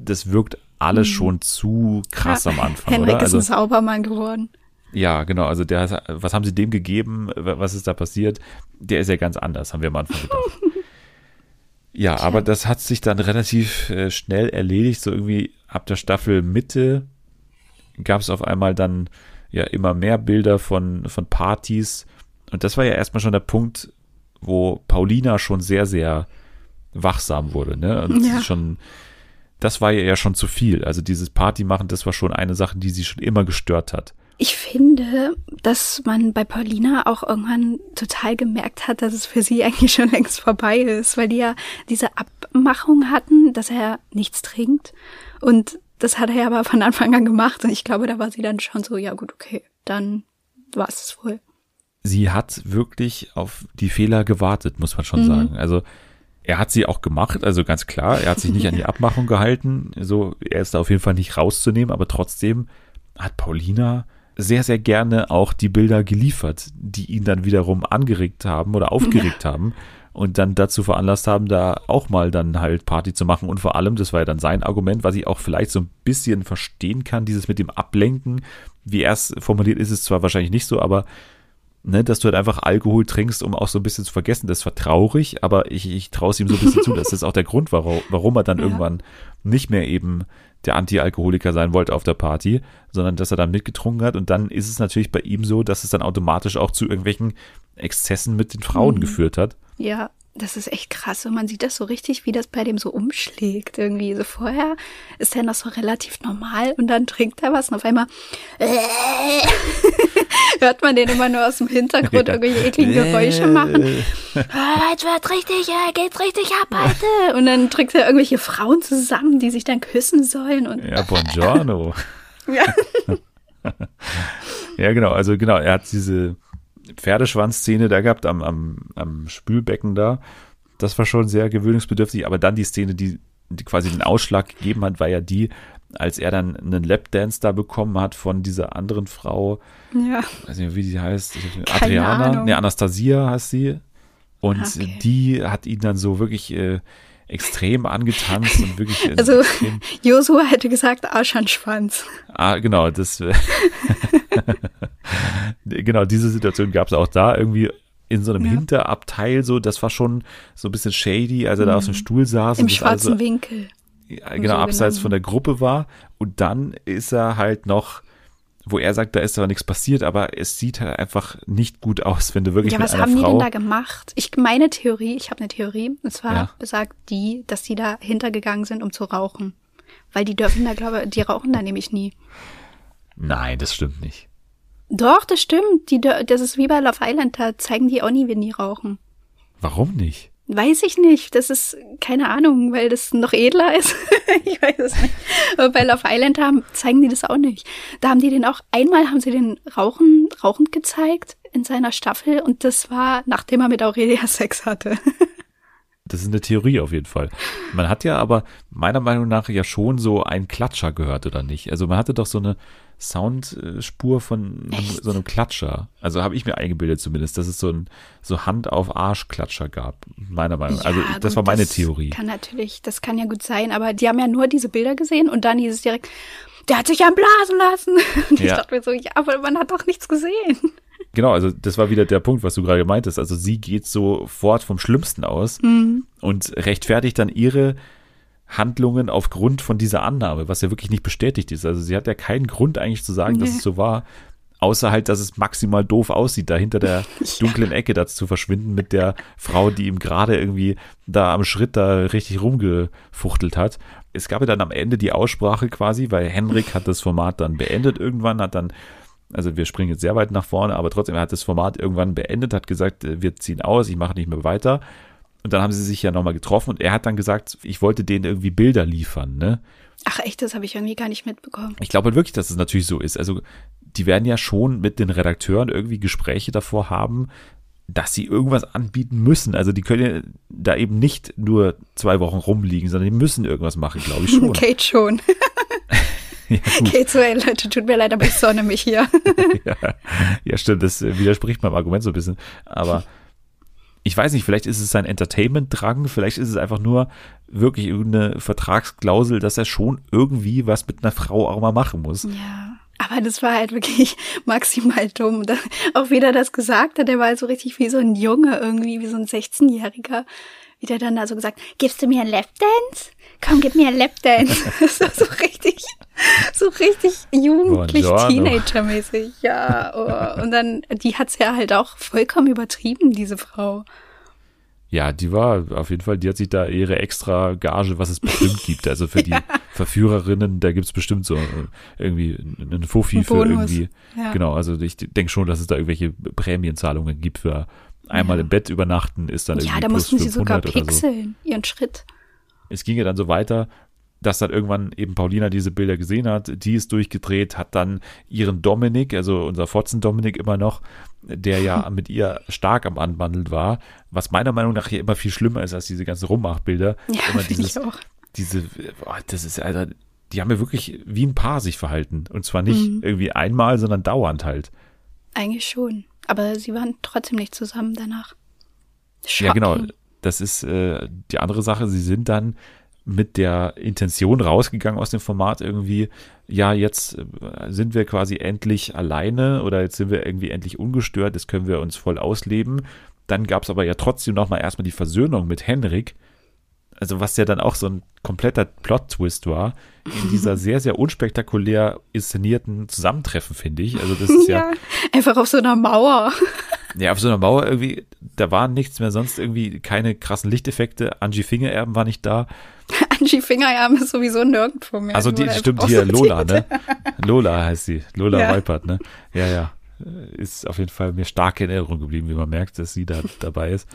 das wirkt alles schon zu krass am Anfang, Henrik oder? ist ein Saubermann geworden. Ja, genau. Also der, was haben sie dem gegeben? Was ist da passiert? Der ist ja ganz anders, haben wir am Anfang gedacht. ja, aber das hat sich dann relativ äh, schnell erledigt. So irgendwie ab der Staffel Mitte gab es auf einmal dann ja immer mehr Bilder von, von Partys. Und das war ja erstmal schon der Punkt, wo Paulina schon sehr, sehr wachsam wurde. Ne? Und Ja. schon, das war ihr ja schon zu viel. Also dieses Party machen, das war schon eine Sache, die sie schon immer gestört hat. Ich finde, dass man bei Paulina auch irgendwann total gemerkt hat, dass es für sie eigentlich schon längst vorbei ist, weil die ja diese Abmachung hatten, dass er nichts trinkt. Und das hat er ja aber von Anfang an gemacht. Und ich glaube, da war sie dann schon so, ja gut, okay, dann war es wohl. sie hat wirklich auf die Fehler gewartet, muss man schon Mhm. sagen. Also er hat sie auch gemacht, also ganz klar, er hat sich nicht an die Abmachung gehalten, so er ist da auf jeden Fall nicht rauszunehmen, aber trotzdem hat Paulina sehr, sehr gerne auch die Bilder geliefert, die ihn dann wiederum angeregt haben oder aufgeregt haben und dann dazu veranlasst haben, da auch mal dann halt Party zu machen. Und vor allem, das war ja dann sein Argument, was ich auch vielleicht so ein bisschen verstehen kann, dieses mit dem Ablenken, wie er es formuliert, ist es zwar wahrscheinlich nicht so, aber ne, dass du halt einfach Alkohol trinkst, um auch so ein bisschen zu vergessen. Das war traurig, aber ich, ich traue es ihm so ein bisschen zu. Das ist auch der Grund, warum, warum er dann Ja. irgendwann nicht mehr eben der Anti-Alkoholiker sein wollte auf der Party, sondern dass er dann mitgetrunken hat. Und dann ist es natürlich bei ihm so, dass es dann automatisch auch zu irgendwelchen Exzessen mit den Frauen Mhm. geführt hat. Ja, das ist echt krass. Und man sieht das so richtig, wie das bei dem so umschlägt irgendwie. So vorher ist er noch so relativ normal und dann trinkt er was und auf einmal hört man den immer nur aus dem Hintergrund Ja. irgendwelche ekligen Geräusche machen. Ah, Jetzt wird richtig, äh, geht's richtig ab heute. Und dann trinkt er irgendwelche Frauen zusammen, die sich dann küssen sollen und Ja, buongiorno. ja. Ja, genau. Also genau, er hat diese Pferdeschwanzszene da gehabt am, am, am Spülbecken da. Das war schon sehr gewöhnungsbedürftig. Aber dann die Szene, die, die quasi den Ausschlag gegeben hat, war ja die, als er dann einen Lapdance da bekommen hat von dieser anderen Frau, ja. weiß nicht, wie die heißt, Adriana, Ahnung. nee, Anastasia heißt sie. Und Okay. die hat ihn dann so wirklich äh, extrem angetanzt und wirklich Also Josua hätte gesagt Arsch an Schwanz. Ah, genau, das genau, diese Situation gab es auch da irgendwie in so einem Ja. Hinterabteil so, das war schon so ein bisschen shady, als er da auf dem Stuhl saß Mhm. Im und schwarzen so, Winkel. genau so abseits von der Gruppe war und dann ist er halt noch wo er sagt, da ist aber nichts passiert, aber es sieht halt einfach nicht gut aus, wenn du wirklich Ja, mit was einer haben die Frau denn da gemacht? Ich meine Theorie, ich habe eine Theorie, und zwar Ja. besagt die, dass die da hintergegangen sind, um zu rauchen. Weil die dürfen da, glaube die rauchen da nämlich nie. Nein, das stimmt nicht. Doch, das stimmt. Die, das ist wie bei Love Island, da zeigen die auch nie, wenn die rauchen. Warum nicht? Weiß ich nicht. Das ist keine Ahnung, weil das noch edler ist. ich weiß es nicht. Aber bei Love Island haben, zeigen die das auch nicht. Da haben die den auch, einmal haben sie den Rauchen, rauchend gezeigt in seiner Staffel und das war, nachdem er mit Aurelia Sex hatte. Das ist eine Theorie auf jeden Fall. Man hat ja aber meiner Meinung nach ja schon so einen Klatscher gehört, oder nicht? Also man hatte doch so eine Soundspur von Echt? so einem Klatscher. Also habe ich mir eingebildet zumindest, dass es so ein so Hand auf Arsch Klatscher gab. Meiner Meinung nach. Also Ja, das gut, war meine das Theorie. Kann natürlich, das kann ja gut sein, aber die haben ja nur diese Bilder gesehen und dann hieß es direkt, der hat sich ja blasen lassen. Und ich Ja. dachte mir so, ja, aber man hat doch nichts gesehen. Genau, also das war wieder der Punkt, was du gerade meintest. Also sie geht sofort vom Schlimmsten aus und rechtfertigt dann ihre Handlungen aufgrund von dieser Annahme, was ja wirklich nicht bestätigt ist. Also sie hat ja keinen Grund eigentlich zu sagen, dass Nee. es so war, außer halt, dass es maximal doof aussieht, da hinter der dunklen Ecke da zu verschwinden mit der Frau, die ihm gerade irgendwie da am Schritt da richtig rumgefuchtelt hat. Es gab ja dann am Ende die Aussprache quasi, weil Henrik hat das Format dann beendet irgendwann, hat dann also wir springen jetzt sehr weit nach vorne, aber trotzdem, er hat das Format irgendwann beendet, hat gesagt, äh, wir ziehen aus, ich mache nicht mehr weiter. Und dann haben sie sich ja nochmal getroffen und er hat dann gesagt, ich wollte denen irgendwie Bilder liefern, ne? Ach echt, das habe ich irgendwie gar nicht mitbekommen. Ich glaube halt wirklich, dass es natürlich so ist. Also die werden ja schon mit den Redakteuren irgendwie Gespräche davor haben, dass sie irgendwas anbieten müssen. Also die können ja da eben nicht nur zwei Wochen rumliegen, sondern die müssen irgendwas machen, glaube ich schon. Kate schon. Ja. Kate so, ey Leute, tut mir leid, aber ich sonne mich hier. ja, ja, stimmt, das äh, widerspricht meinem Argument so ein bisschen. Aber ich weiß nicht, vielleicht ist es sein Entertainment-Drang, vielleicht ist es einfach nur wirklich irgendeine Vertragsklausel, dass er schon irgendwie was mit einer Frau auch mal machen muss. Ja. Aber das war halt wirklich maximal dumm. Da, auch wieder das gesagt hat, der war halt so richtig wie so ein Junge irgendwie, wie so ein 16-Jähriger. Wie der dann da so gesagt, gibst du mir ein Lapdance? Komm, gib mir ein Lapdance. Das war so richtig, so richtig jugendlich. Teenager-mäßig. Ja, oh. und dann, die hat's ja halt auch vollkommen übertrieben, diese Frau. Ja, die war auf jeden Fall, die hat sich da ihre extra Gage, was es bestimmt gibt. Also für die Verführerinnen, da gibt's bestimmt so äh, irgendwie einen Fuffi Ein für irgendwie. ja. Genau, also ich denke schon, dass es da irgendwelche Prämienzahlungen gibt für einmal Ja. im Bett übernachten, ist dann Ja, irgendwie da plus mussten sie sogar 500 oder so. pixeln, ihren Schritt. Es ging ja dann so weiter, dass dann irgendwann eben Paulina diese Bilder gesehen hat, die ist durchgedreht, hat dann ihren Dominik, also unser Fotzen Dominik immer noch, der ja mit ihr stark am Anbandeln war, was meiner Meinung nach hier immer viel schlimmer ist als diese ganzen Rummachbilder. Ja, immer finde ich auch. diese, boah, das ist, Alter, die haben ja wirklich wie ein Paar sich verhalten. Und zwar nicht Mhm. irgendwie einmal, sondern dauernd halt. Eigentlich schon. Aber sie waren trotzdem nicht zusammen danach. Ja, genau. Das ist äh, die andere Sache. Sie sind dann mit der Intention rausgegangen aus dem Format irgendwie, ja, jetzt äh, sind wir quasi endlich alleine oder jetzt sind wir irgendwie endlich ungestört, jetzt können wir uns voll ausleben. Dann gab es aber ja trotzdem nochmal erstmal die Versöhnung mit Henrik. Also was ja dann auch so ein kompletter Plot-Twist war, in dieser sehr, sehr unspektakulär inszenierten Zusammentreffen, finde ich. Also das ist ja, Ja, einfach auf so einer Mauer. ja, auf so einer Mauer irgendwie, da war nichts mehr, sonst irgendwie keine krassen Lichteffekte. Angie Fingererben war nicht da. Angie Fingerarm ist sowieso nirgendwo mehr. Also die, stimmt hier. Lola, ne? Lola heißt sie. Lola Ja. Weipert, ne? Ja, ja. Ist auf jeden Fall mir stark in Erinnerung geblieben, wie man merkt, dass sie da dabei ist.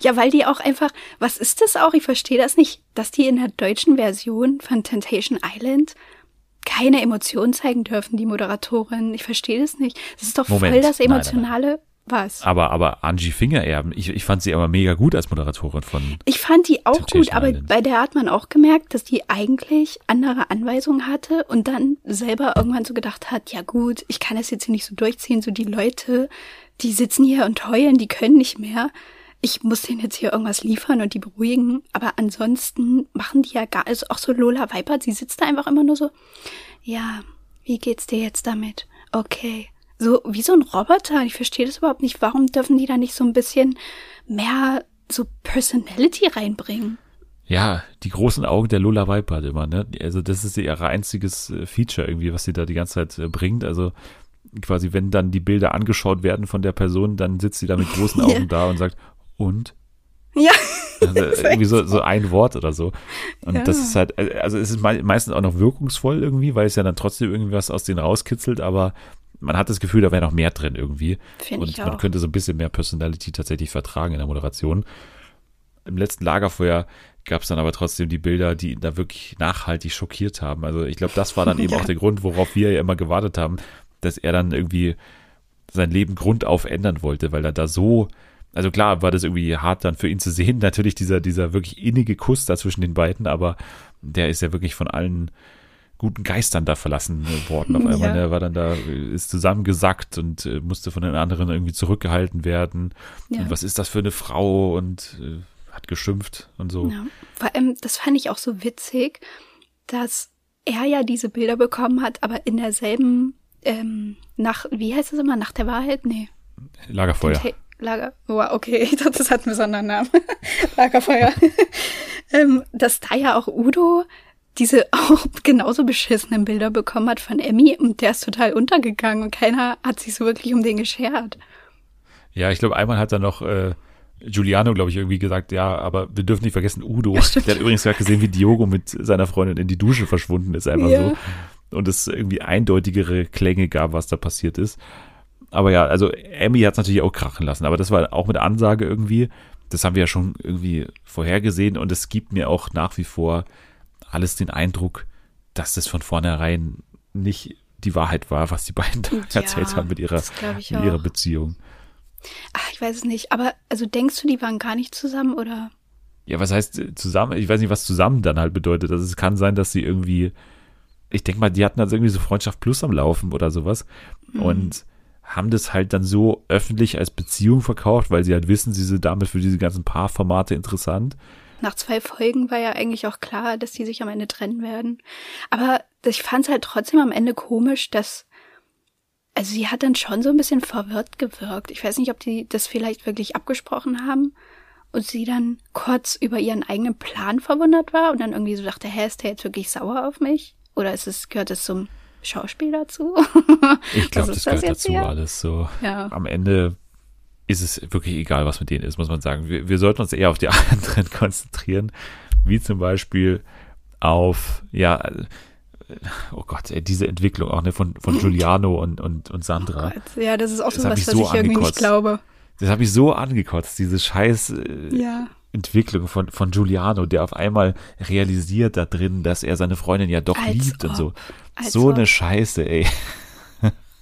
Ja, weil die auch einfach, was ist das auch? Ich verstehe das nicht, dass die in der deutschen Version von Temptation Island keine Emotionen zeigen dürfen, die Moderatorin. Ich verstehe das nicht. Das ist doch Moment. voll das Nein, nein, nein. Was? Aber, aber Angie Fingererben, ich, ich fand sie aber mega gut als Moderatorin von. Ich fand die auch Temptation gut, aber Island. bei der hat man auch gemerkt, dass die eigentlich andere Anweisungen hatte und dann selber irgendwann so gedacht hat, ja gut, ich kann das jetzt hier nicht so durchziehen, so die Leute, die sitzen hier und heulen, die können nicht mehr. Ich muss denen jetzt hier irgendwas liefern und die beruhigen, aber ansonsten machen die ja gar, also auch so Lola Weipert, sie sitzt da einfach immer nur so, ja, wie geht's dir jetzt damit? Okay. So wie so ein Roboter. Ich verstehe das überhaupt nicht. Warum dürfen die da nicht so ein bisschen mehr so Personality reinbringen? Ja, die großen Augen der Lola Weipert immer, ne? Also das ist ihr einziges äh, Feature irgendwie, was sie da die ganze Zeit äh, bringt. Also quasi, wenn dann die Bilder angeschaut werden von der Person, dann sitzt sie da mit großen Ja. Augen da und sagt, und? Ja, Also irgendwie so, so ein Wort oder so. Und Ja. das ist halt, also es ist mei- meistens auch noch wirkungsvoll irgendwie, weil es ja dann trotzdem irgendwas aus denen rauskitzelt, aber man hat das Gefühl, da wäre noch mehr drin irgendwie. Finde ich Und man könnte so ein bisschen mehr Personality tatsächlich vertragen in der Moderation. Im letzten Lagerfeuer gab es dann aber trotzdem die Bilder, die ihn da wirklich nachhaltig schockiert haben. Also ich glaube, das war dann eben Ja. auch der Grund, worauf wir ja immer gewartet haben, dass er dann irgendwie sein Leben grundauf ändern wollte, weil er da so, also klar war das irgendwie hart dann für ihn zu sehen, natürlich dieser, dieser wirklich innige Kuss da zwischen den beiden, aber der ist ja wirklich von allen guten Geistern da verlassen worden auf einmal. Ja. ne? Er war dann da, ist zusammengesackt und äh, musste von den anderen irgendwie zurückgehalten werden. Ja. Und was ist das für eine Frau? Und äh, hat geschimpft und so. Ja. Vor allem, das fand ich auch so witzig, dass er ja diese Bilder bekommen hat, aber in derselben ähm, nach, wie heißt es immer, Nacht der Wahrheit? Nee. Lagerfeuer. Lager. Oh, okay, ich dachte, das hat einen besonderen Namen. Lagerfeuer. ähm, dass da ja auch Udo diese auch genauso beschissenen Bilder bekommen hat von Emmy und der ist total untergegangen und keiner hat sich so wirklich um den geschert. Ja, ich glaube, einmal hat er noch äh, Giuliano, glaube ich, irgendwie gesagt, ja, aber wir dürfen nicht vergessen, Udo. stimmt. der hat übrigens gerade gesehen, wie Diogo mit seiner Freundin in die Dusche verschwunden ist, einfach Ja. so. Und es irgendwie eindeutigere Klänge gab, was da passiert ist. Aber ja, also Emmy hat es natürlich auch krachen lassen, aber das war auch mit Ansage irgendwie. Das haben wir ja schon irgendwie vorhergesehen und es gibt mir auch nach wie vor alles den Eindruck, dass das von vornherein nicht die Wahrheit war, was die beiden da Ja, erzählt haben mit ihrer, mit ihrer auch. Beziehung. Ach, ich weiß es nicht, aber also denkst du, die waren gar nicht zusammen oder? Ja, was heißt äh, zusammen? Ich weiß nicht, was zusammen dann halt bedeutet. Also es kann sein, dass sie irgendwie, ich denke mal, die hatten also irgendwie so Freundschaft plus am Laufen oder sowas und haben das halt dann so öffentlich als Beziehung verkauft, weil sie halt wissen, sie sind damit für diese ganzen Paarformate interessant. Nach zwei Folgen war ja eigentlich auch klar, dass die sich am Ende trennen werden. Aber ich fand es halt trotzdem am Ende komisch, dass. Also sie hat dann schon so ein bisschen verwirrt gewirkt. Ich weiß nicht, ob die das vielleicht wirklich abgesprochen haben und sie dann kurz über ihren eigenen Plan verwundert war und dann irgendwie so dachte, hä, ist der jetzt wirklich sauer auf mich? Oder ist es, gehört es zum Schauspiel dazu? Ich glaube, das ist gehört jetzt dazu hier? alles so. Ja. Am Ende ist es wirklich egal, was mit denen ist, muss man sagen. Wir, wir sollten uns eher auf die anderen konzentrieren, wie zum Beispiel auf, ja, äh, oh Gott, ey, diese Entwicklung auch ne, von, von Giuliano und, und, und Sandra. Gott, ja, das ist auch Das so hat was, mich was so ich irgendwie nicht glaube. Das habe ich so angekotzt, diese scheiß äh, Ja. Entwicklung von, von Giuliano, der auf einmal realisiert da drin, dass er seine Freundin ja doch Als liebt und so. ob. So ob. eine Scheiße, ey.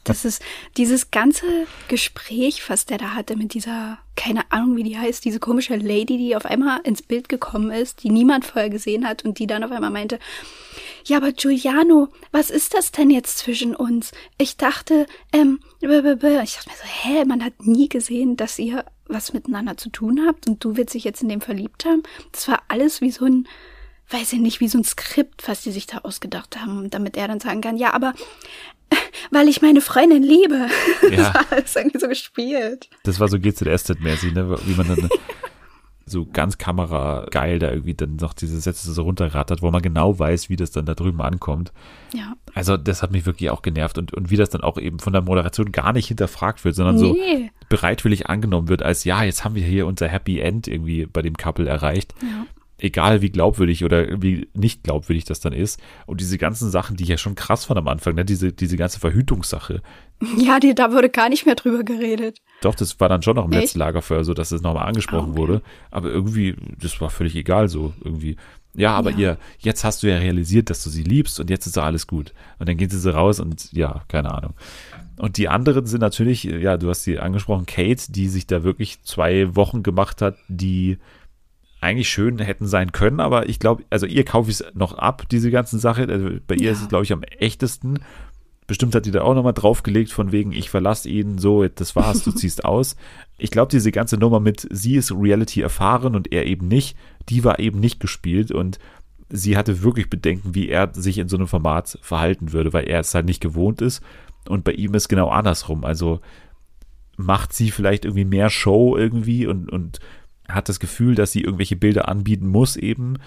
Das ist dieses ganze Gespräch, was der da hatte mit dieser, keine Ahnung, wie die heißt, diese komische Lady, die auf einmal ins Bild gekommen ist, die niemand vorher gesehen hat und die dann auf einmal meinte, ja, aber Giuliano, was ist das denn jetzt zwischen uns? Ich dachte, ähm, ich dachte mir so, hä, man hat nie gesehen, dass ihr was miteinander zu tun habt und du willst dich jetzt in dem verliebt haben. Das war alles wie so ein, weiß ich nicht, wie so ein Skript, was die sich da ausgedacht haben, damit er dann sagen kann, ja, aber weil ich meine Freundin liebe. Ja. Das war alles irgendwie so gespielt. Das war so GZSZ-mäßig, ne? wie man dann so ganz kamerageil da irgendwie dann noch diese Sätze so runterrattert, wo man genau weiß, wie das dann da drüben ankommt. Ja. Also das hat mich wirklich auch genervt und, und wie das dann auch eben von der Moderation gar nicht hinterfragt wird, sondern so Nee. bereitwillig angenommen wird, als ja, jetzt haben wir hier unser Happy End irgendwie bei dem Couple erreicht. Ja. Egal wie glaubwürdig oder wie nicht glaubwürdig das dann ist. Und diese ganzen Sachen, die ich ja schon krass von am Anfang, ne? diese, diese ganze Verhütungssache. Ja, die, da wurde gar nicht mehr drüber geredet. Doch, das war dann schon noch im Echt? letzten Lagerfeuer so, dass es nochmal angesprochen okay. wurde. Aber irgendwie, das war völlig egal so irgendwie. Ja, aber Ja. ihr, jetzt hast du ja realisiert, dass du sie liebst und jetzt ist doch alles gut. Und dann geht sie so raus und ja, keine Ahnung. Und die anderen sind natürlich, ja, du hast sie angesprochen, Kate, die sich da wirklich zwei Wochen gemacht hat, die eigentlich schön hätten sein können, aber ich glaube, also ihr kaufe ich es noch ab, diese ganzen Sache. Also bei ihr Ja. ist es, glaube ich, am echtesten. Bestimmt hat die da auch nochmal draufgelegt, von wegen, ich verlasse ihn, so, das war's, du ziehst aus. Ich glaube, diese ganze Nummer mit, sie ist Reality erfahren und er eben nicht, die war eben nicht gespielt und sie hatte wirklich Bedenken, wie er sich in so einem Format verhalten würde, weil er es halt nicht gewohnt ist und bei ihm ist genau andersrum. Also macht sie vielleicht irgendwie mehr Show irgendwie und, und hat das Gefühl, dass sie irgendwelche Bilder anbieten muss eben.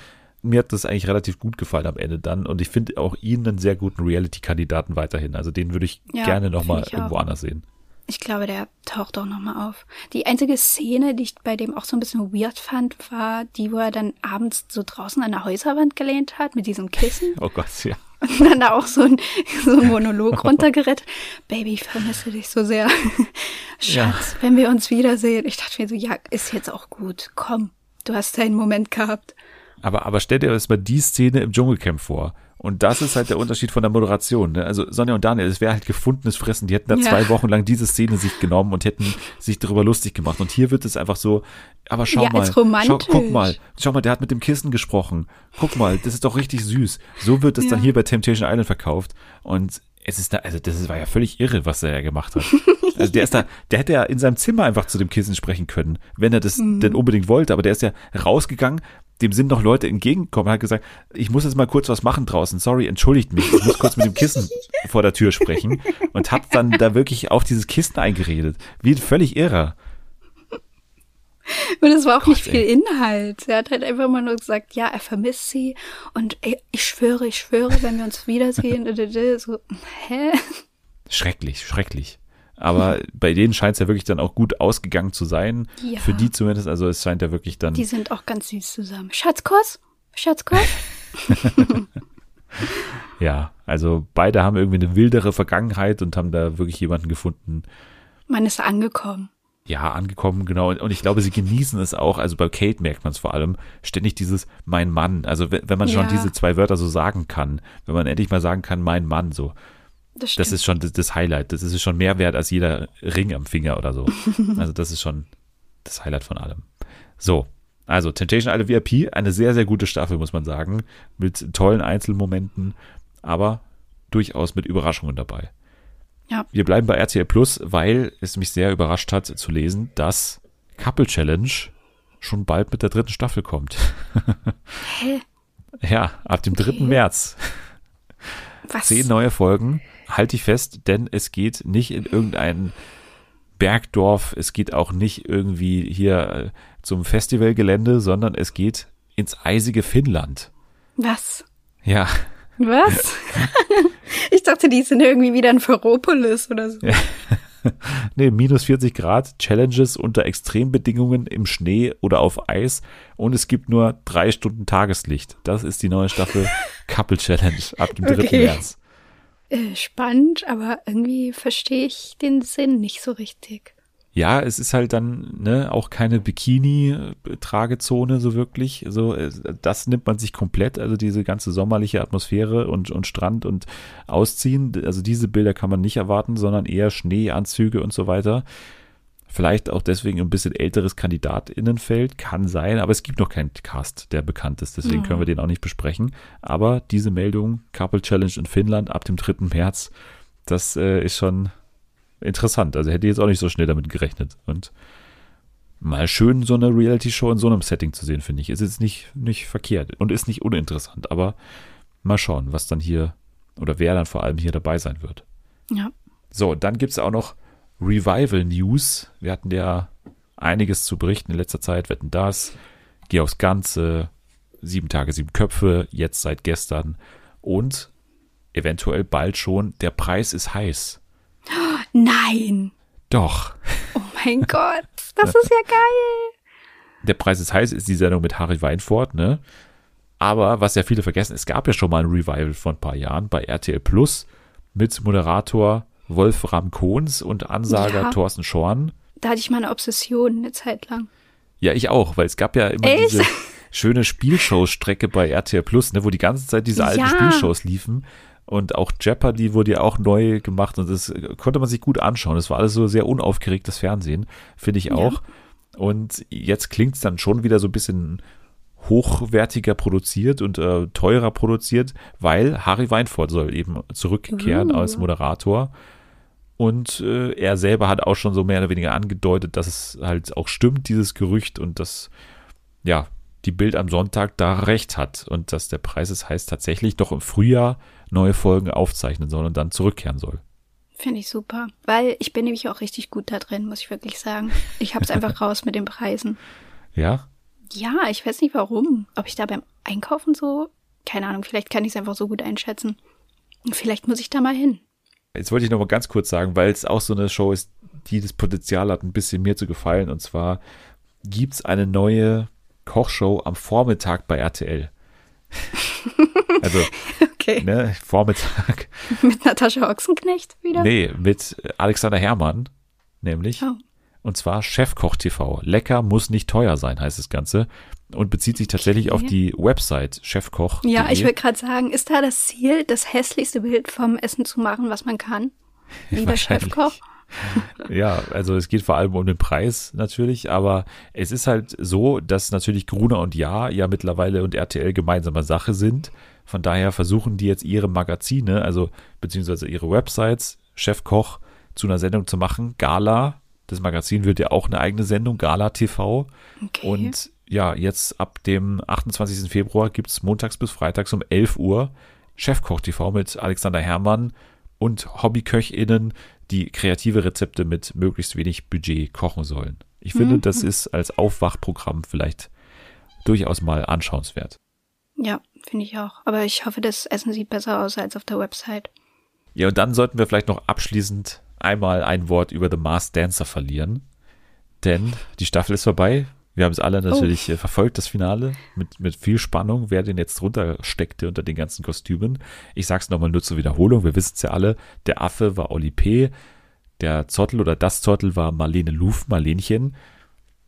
Mir hat das eigentlich relativ gut gefallen am Ende dann und ich finde auch ihn einen sehr guten Reality-Kandidaten weiterhin. Also den würde ich Ja, gerne nochmal irgendwo auch. anders sehen. Ich glaube, der taucht auch nochmal auf. Die einzige Szene, die ich bei dem auch so ein bisschen weird fand, war die, wo er dann abends so draußen an der Häuserwand gelehnt hat mit diesem Kissen. Oh Gott, ja. Und dann da auch so ein, so ein Monolog runtergerettet. Baby, ich vermisse dich so sehr. Schatz, Ja. wenn wir uns wiedersehen. Ich dachte mir so, ja, ist jetzt auch gut. Komm, du hast deinen Moment gehabt. Aber, aber stell dir jetzt mal die Szene im Dschungelcamp vor. Und das ist halt der Unterschied von der Moderation. Ne? Also Sonja und Daniel, es wäre halt gefundenes Fressen. Die hätten da Ja. zwei Wochen lang diese Szene sich genommen und hätten sich darüber lustig gemacht. Und hier wird es einfach so, aber schau Ja, mal, schau, guck mal, schau mal, der hat mit dem Kissen gesprochen. Guck mal, das ist doch richtig süß. So wird es dann Ja. hier bei Temptation Island verkauft. Und es ist da, also das ist- war ja völlig irre, was er da gemacht hat. Also der ist da, der hätte ja in seinem Zimmer einfach zu dem Kissen sprechen können, wenn er das Mhm. denn unbedingt wollte. Aber der ist ja rausgegangen, dem sind noch Leute entgegengekommen, hat gesagt, ich muss jetzt mal kurz was machen draußen. Sorry, entschuldigt mich, ich muss kurz mit dem Kissen vor der Tür sprechen und hat dann da wirklich auf dieses Kissen eingeredet. Wie völlig irrer. Und es war auch nicht Gott, viel ey. Inhalt. Er hat halt einfach mal nur gesagt, ja, er vermisst sie. Und ey, ich schwöre, ich schwöre, wenn wir uns wiedersehen. so, hä? Schrecklich, schrecklich. Aber bei denen scheint es ja wirklich dann auch gut ausgegangen zu sein. Ja. Für die zumindest. Also es scheint ja wirklich dann. Die sind auch ganz süß zusammen. Schatzkuss? Schatzkuss? Ja, also beide haben irgendwie eine wildere Vergangenheit und haben da wirklich jemanden gefunden, Man ist angekommen. ja, angekommen, genau. Und ich glaube, sie genießen es auch, also bei Kate merkt man es vor allem, ständig dieses mein Mann. Also wenn, wenn man schon Ja. diese zwei Wörter so sagen kann, wenn man endlich mal sagen kann, mein Mann, so, Das das ist schon das, das Highlight. Das ist schon mehr wert als jeder Ring am Finger oder so. Also das ist schon das Highlight von allem. So, also Temptation Island VIP, eine sehr, sehr gute Staffel, muss man sagen, mit tollen Einzelmomenten, aber durchaus mit Überraschungen dabei. Ja. Wir bleiben bei RTL Plus, weil es mich sehr überrascht hat zu lesen, dass Couple Challenge schon bald mit der dritten Staffel kommt. Hä? Ja, ab dem 3. März. Was? Zehn neue Folgen. Halt dich fest, denn es geht nicht in irgendein Bergdorf, es geht auch nicht irgendwie hier äh, zum Festivalgelände, sondern es geht ins eisige Finnland. Was? Ja, Was? ich dachte, die sind irgendwie wieder in Ferropolis oder so. nee, minus 40 Grad, Challenges unter Extrembedingungen im Schnee oder auf Eis und es gibt nur drei Stunden Tageslicht. Das ist die neue Staffel Couple Challenge ab dem 3. Okay. März. Äh, spannend, aber irgendwie verstehe ich den Sinn nicht so richtig. Ja, es ist halt dann ne, auch keine Bikini-Tragezone so wirklich. So, äh, das nimmt man sich komplett, also diese ganze sommerliche Atmosphäre und, und Strand und Ausziehen. Also diese Bilder kann man nicht erwarten, sondern eher Schneeanzüge und so weiter. Vielleicht auch deswegen ein bisschen älteres KandidatInnenfeld, kann sein, aber es gibt noch keinen Cast, der bekannt ist, deswegen Ja. können wir den auch nicht besprechen. Aber diese Meldung, Couple Challenge in Finnland ab dem 3. März, das äh, ist schon interessant. Also hätte ich jetzt auch nicht so schnell damit gerechnet. Und mal schön so eine Reality-Show in so einem Setting zu sehen, finde ich. Ist jetzt nicht, nicht verkehrt und ist nicht uninteressant, aber mal schauen, was dann hier oder wer dann vor allem hier dabei sein wird. Ja. So, dann gibt es auch noch Revival News. Wir hatten ja einiges zu berichten in letzter Zeit. Wetten das, Geh aufs Ganze, sieben Tage, sieben Köpfe, jetzt seit gestern und eventuell bald schon, der Preis ist heiß. Nein. Doch. Oh mein Gott. Das ist ja geil. Der Preis ist heiß ist die Sendung mit Harry Weinfurt, ne? Aber was ja viele vergessen, es gab ja schon mal ein Revival vor ein paar Jahren bei RTL Plus mit Moderator Wolfram Kohns und Ansager Ja. Thorsten Schorn. Da hatte ich mal eine Obsession eine Zeit lang. Ja, ich auch, weil es gab ja immer Echt? diese schöne Spielshow-Strecke bei RTL Plus, ne, wo die ganze Zeit diese alten Ja. Spielshows liefen. Und auch Jeopardy wurde ja auch neu gemacht und das konnte man sich gut anschauen. Das war alles so sehr unaufgeregtes Fernsehen, finde ich auch. Und jetzt klingt es dann schon wieder so ein bisschen hochwertiger produziert und äh, teurer produziert, weil Harry Weinfurt soll eben zurückkehren Uh. als Moderator. Und äh, er selber hat auch schon so mehr oder weniger angedeutet, dass es halt auch stimmt, dieses Gerücht, und dass, ja, die Bild am Sonntag da recht hat und dass der Preis es heißt tatsächlich doch im Frühjahr neue Folgen aufzeichnen soll und dann zurückkehren soll. Finde ich super. Weil ich bin nämlich auch richtig gut da drin, muss ich wirklich sagen. Ich hab's einfach raus mit den Preisen. Ja? Ja, ich weiß nicht warum. Ob ich da beim Einkaufen so, keine Ahnung, vielleicht kann ich es einfach so gut einschätzen. Und vielleicht muss ich da mal hin. Jetzt wollte ich noch mal ganz kurz sagen, weil es auch so eine Show ist, die das Potenzial hat, ein bisschen mir zu gefallen. Und zwar gibt es eine neue Kochshow am Vormittag bei RTL. Also Okay. ne, Vormittag. Mit Natascha Ochsenknecht wieder? Nee, mit Alexander Herrmann, nämlich. Oh. Und zwar Chefkoch TV. Lecker muss nicht teuer sein, heißt das Ganze. Und bezieht sich tatsächlich Okay. auf die Website chefkoch. Ja, ich will gerade sagen, ist da das Ziel, das hässlichste Bild vom Essen zu machen, was man kann? Wahrscheinlich. Chefkoch? Ja, also es geht vor allem um den Preis natürlich, aber es ist halt so, dass natürlich Gruner und Ja ja mittlerweile und RTL gemeinsame Sache sind. Von daher versuchen die jetzt ihre Magazine, also beziehungsweise ihre Websites, Chefkoch, zu einer Sendung zu machen. Gala, das Magazin wird ja auch eine eigene Sendung, Gala TV. Okay. Und ja, jetzt ab dem 28. Februar gibt's montags bis freitags um 11 Uhr Chefkoch TV mit Alexander Herrmann und HobbyköchInnen, die kreative Rezepte mit möglichst wenig Budget kochen sollen. Ich finde, das ist als Aufwachprogramm vielleicht durchaus mal anschauenswert. ja, finde ich auch. Aber ich hoffe, das Essen sieht besser aus als auf der Website. Ja, und dann sollten wir vielleicht noch abschließend einmal ein Wort über The Masked Dancer verlieren. Denn die Staffel ist vorbei. Wir haben es alle natürlich äh, verfolgt, das Finale, mit, mit viel Spannung, wer denn jetzt drunter steckte unter den ganzen Kostümen. Ich sag's nochmal nur zur Wiederholung, wir wissen es ja alle. Der Affe war Oli P., der Zottel oder das Zottel war Marlene Luf, Marlenchen.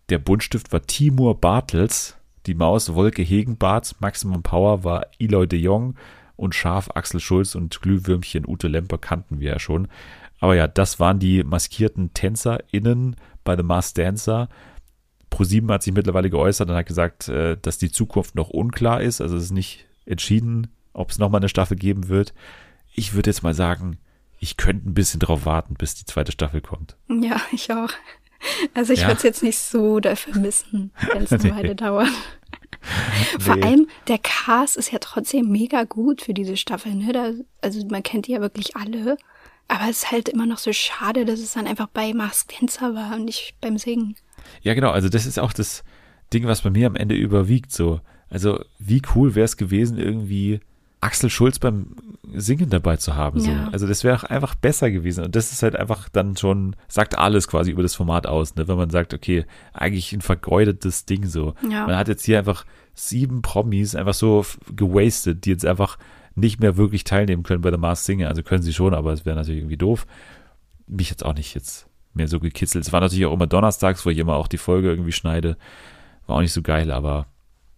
Der Buntstift war Timur Bartels. Die Maus Wolke Hegenbart. Maximum Power war Eloy de Jong. Und Schaf Axel Schulz und Glühwürmchen Ute Lemper kannten wir ja schon. Aber ja, das waren die maskierten TänzerInnen bei The Masked Dancer. ProSieben hat sich mittlerweile geäußert und hat gesagt, äh, dass die Zukunft noch unklar ist. Also es ist nicht entschieden, ob es nochmal eine Staffel geben wird. Ich würde jetzt mal sagen, ich könnte ein bisschen drauf warten, bis die zweite Staffel kommt. Ja, ich auch. Also ich Ja. würde es jetzt nicht so dafür missen, wenn es eine Nee. Weile dauert. Vor Nee. allem, der Cast ist ja trotzdem mega gut für diese Staffel. Ne? Da, also man kennt die ja wirklich alle. Aber es ist halt immer noch so schade, dass es dann einfach bei Mask Dancer war und nicht beim Singen. Ja, genau. Also das ist auch das Ding, was bei mir am Ende überwiegt. So, also wie cool wäre es gewesen, irgendwie Axel Schulz beim Singen dabei zu haben. So. Ja. Also das wäre auch einfach besser gewesen. Und das ist halt einfach dann schon, sagt alles quasi über das Format aus, ne? wenn man sagt, okay, eigentlich ein vergeudetes Ding so. Ja. Man hat jetzt hier einfach sieben Promis einfach so gewastet, die jetzt einfach nicht mehr wirklich teilnehmen können bei der Mars Singer. Also können sie schon, aber es wäre natürlich irgendwie doof. Mich jetzt auch nicht jetzt mehr so gekitzelt. Es war natürlich auch immer donnerstags, wo ich immer auch die Folge irgendwie schneide. War auch nicht so geil, aber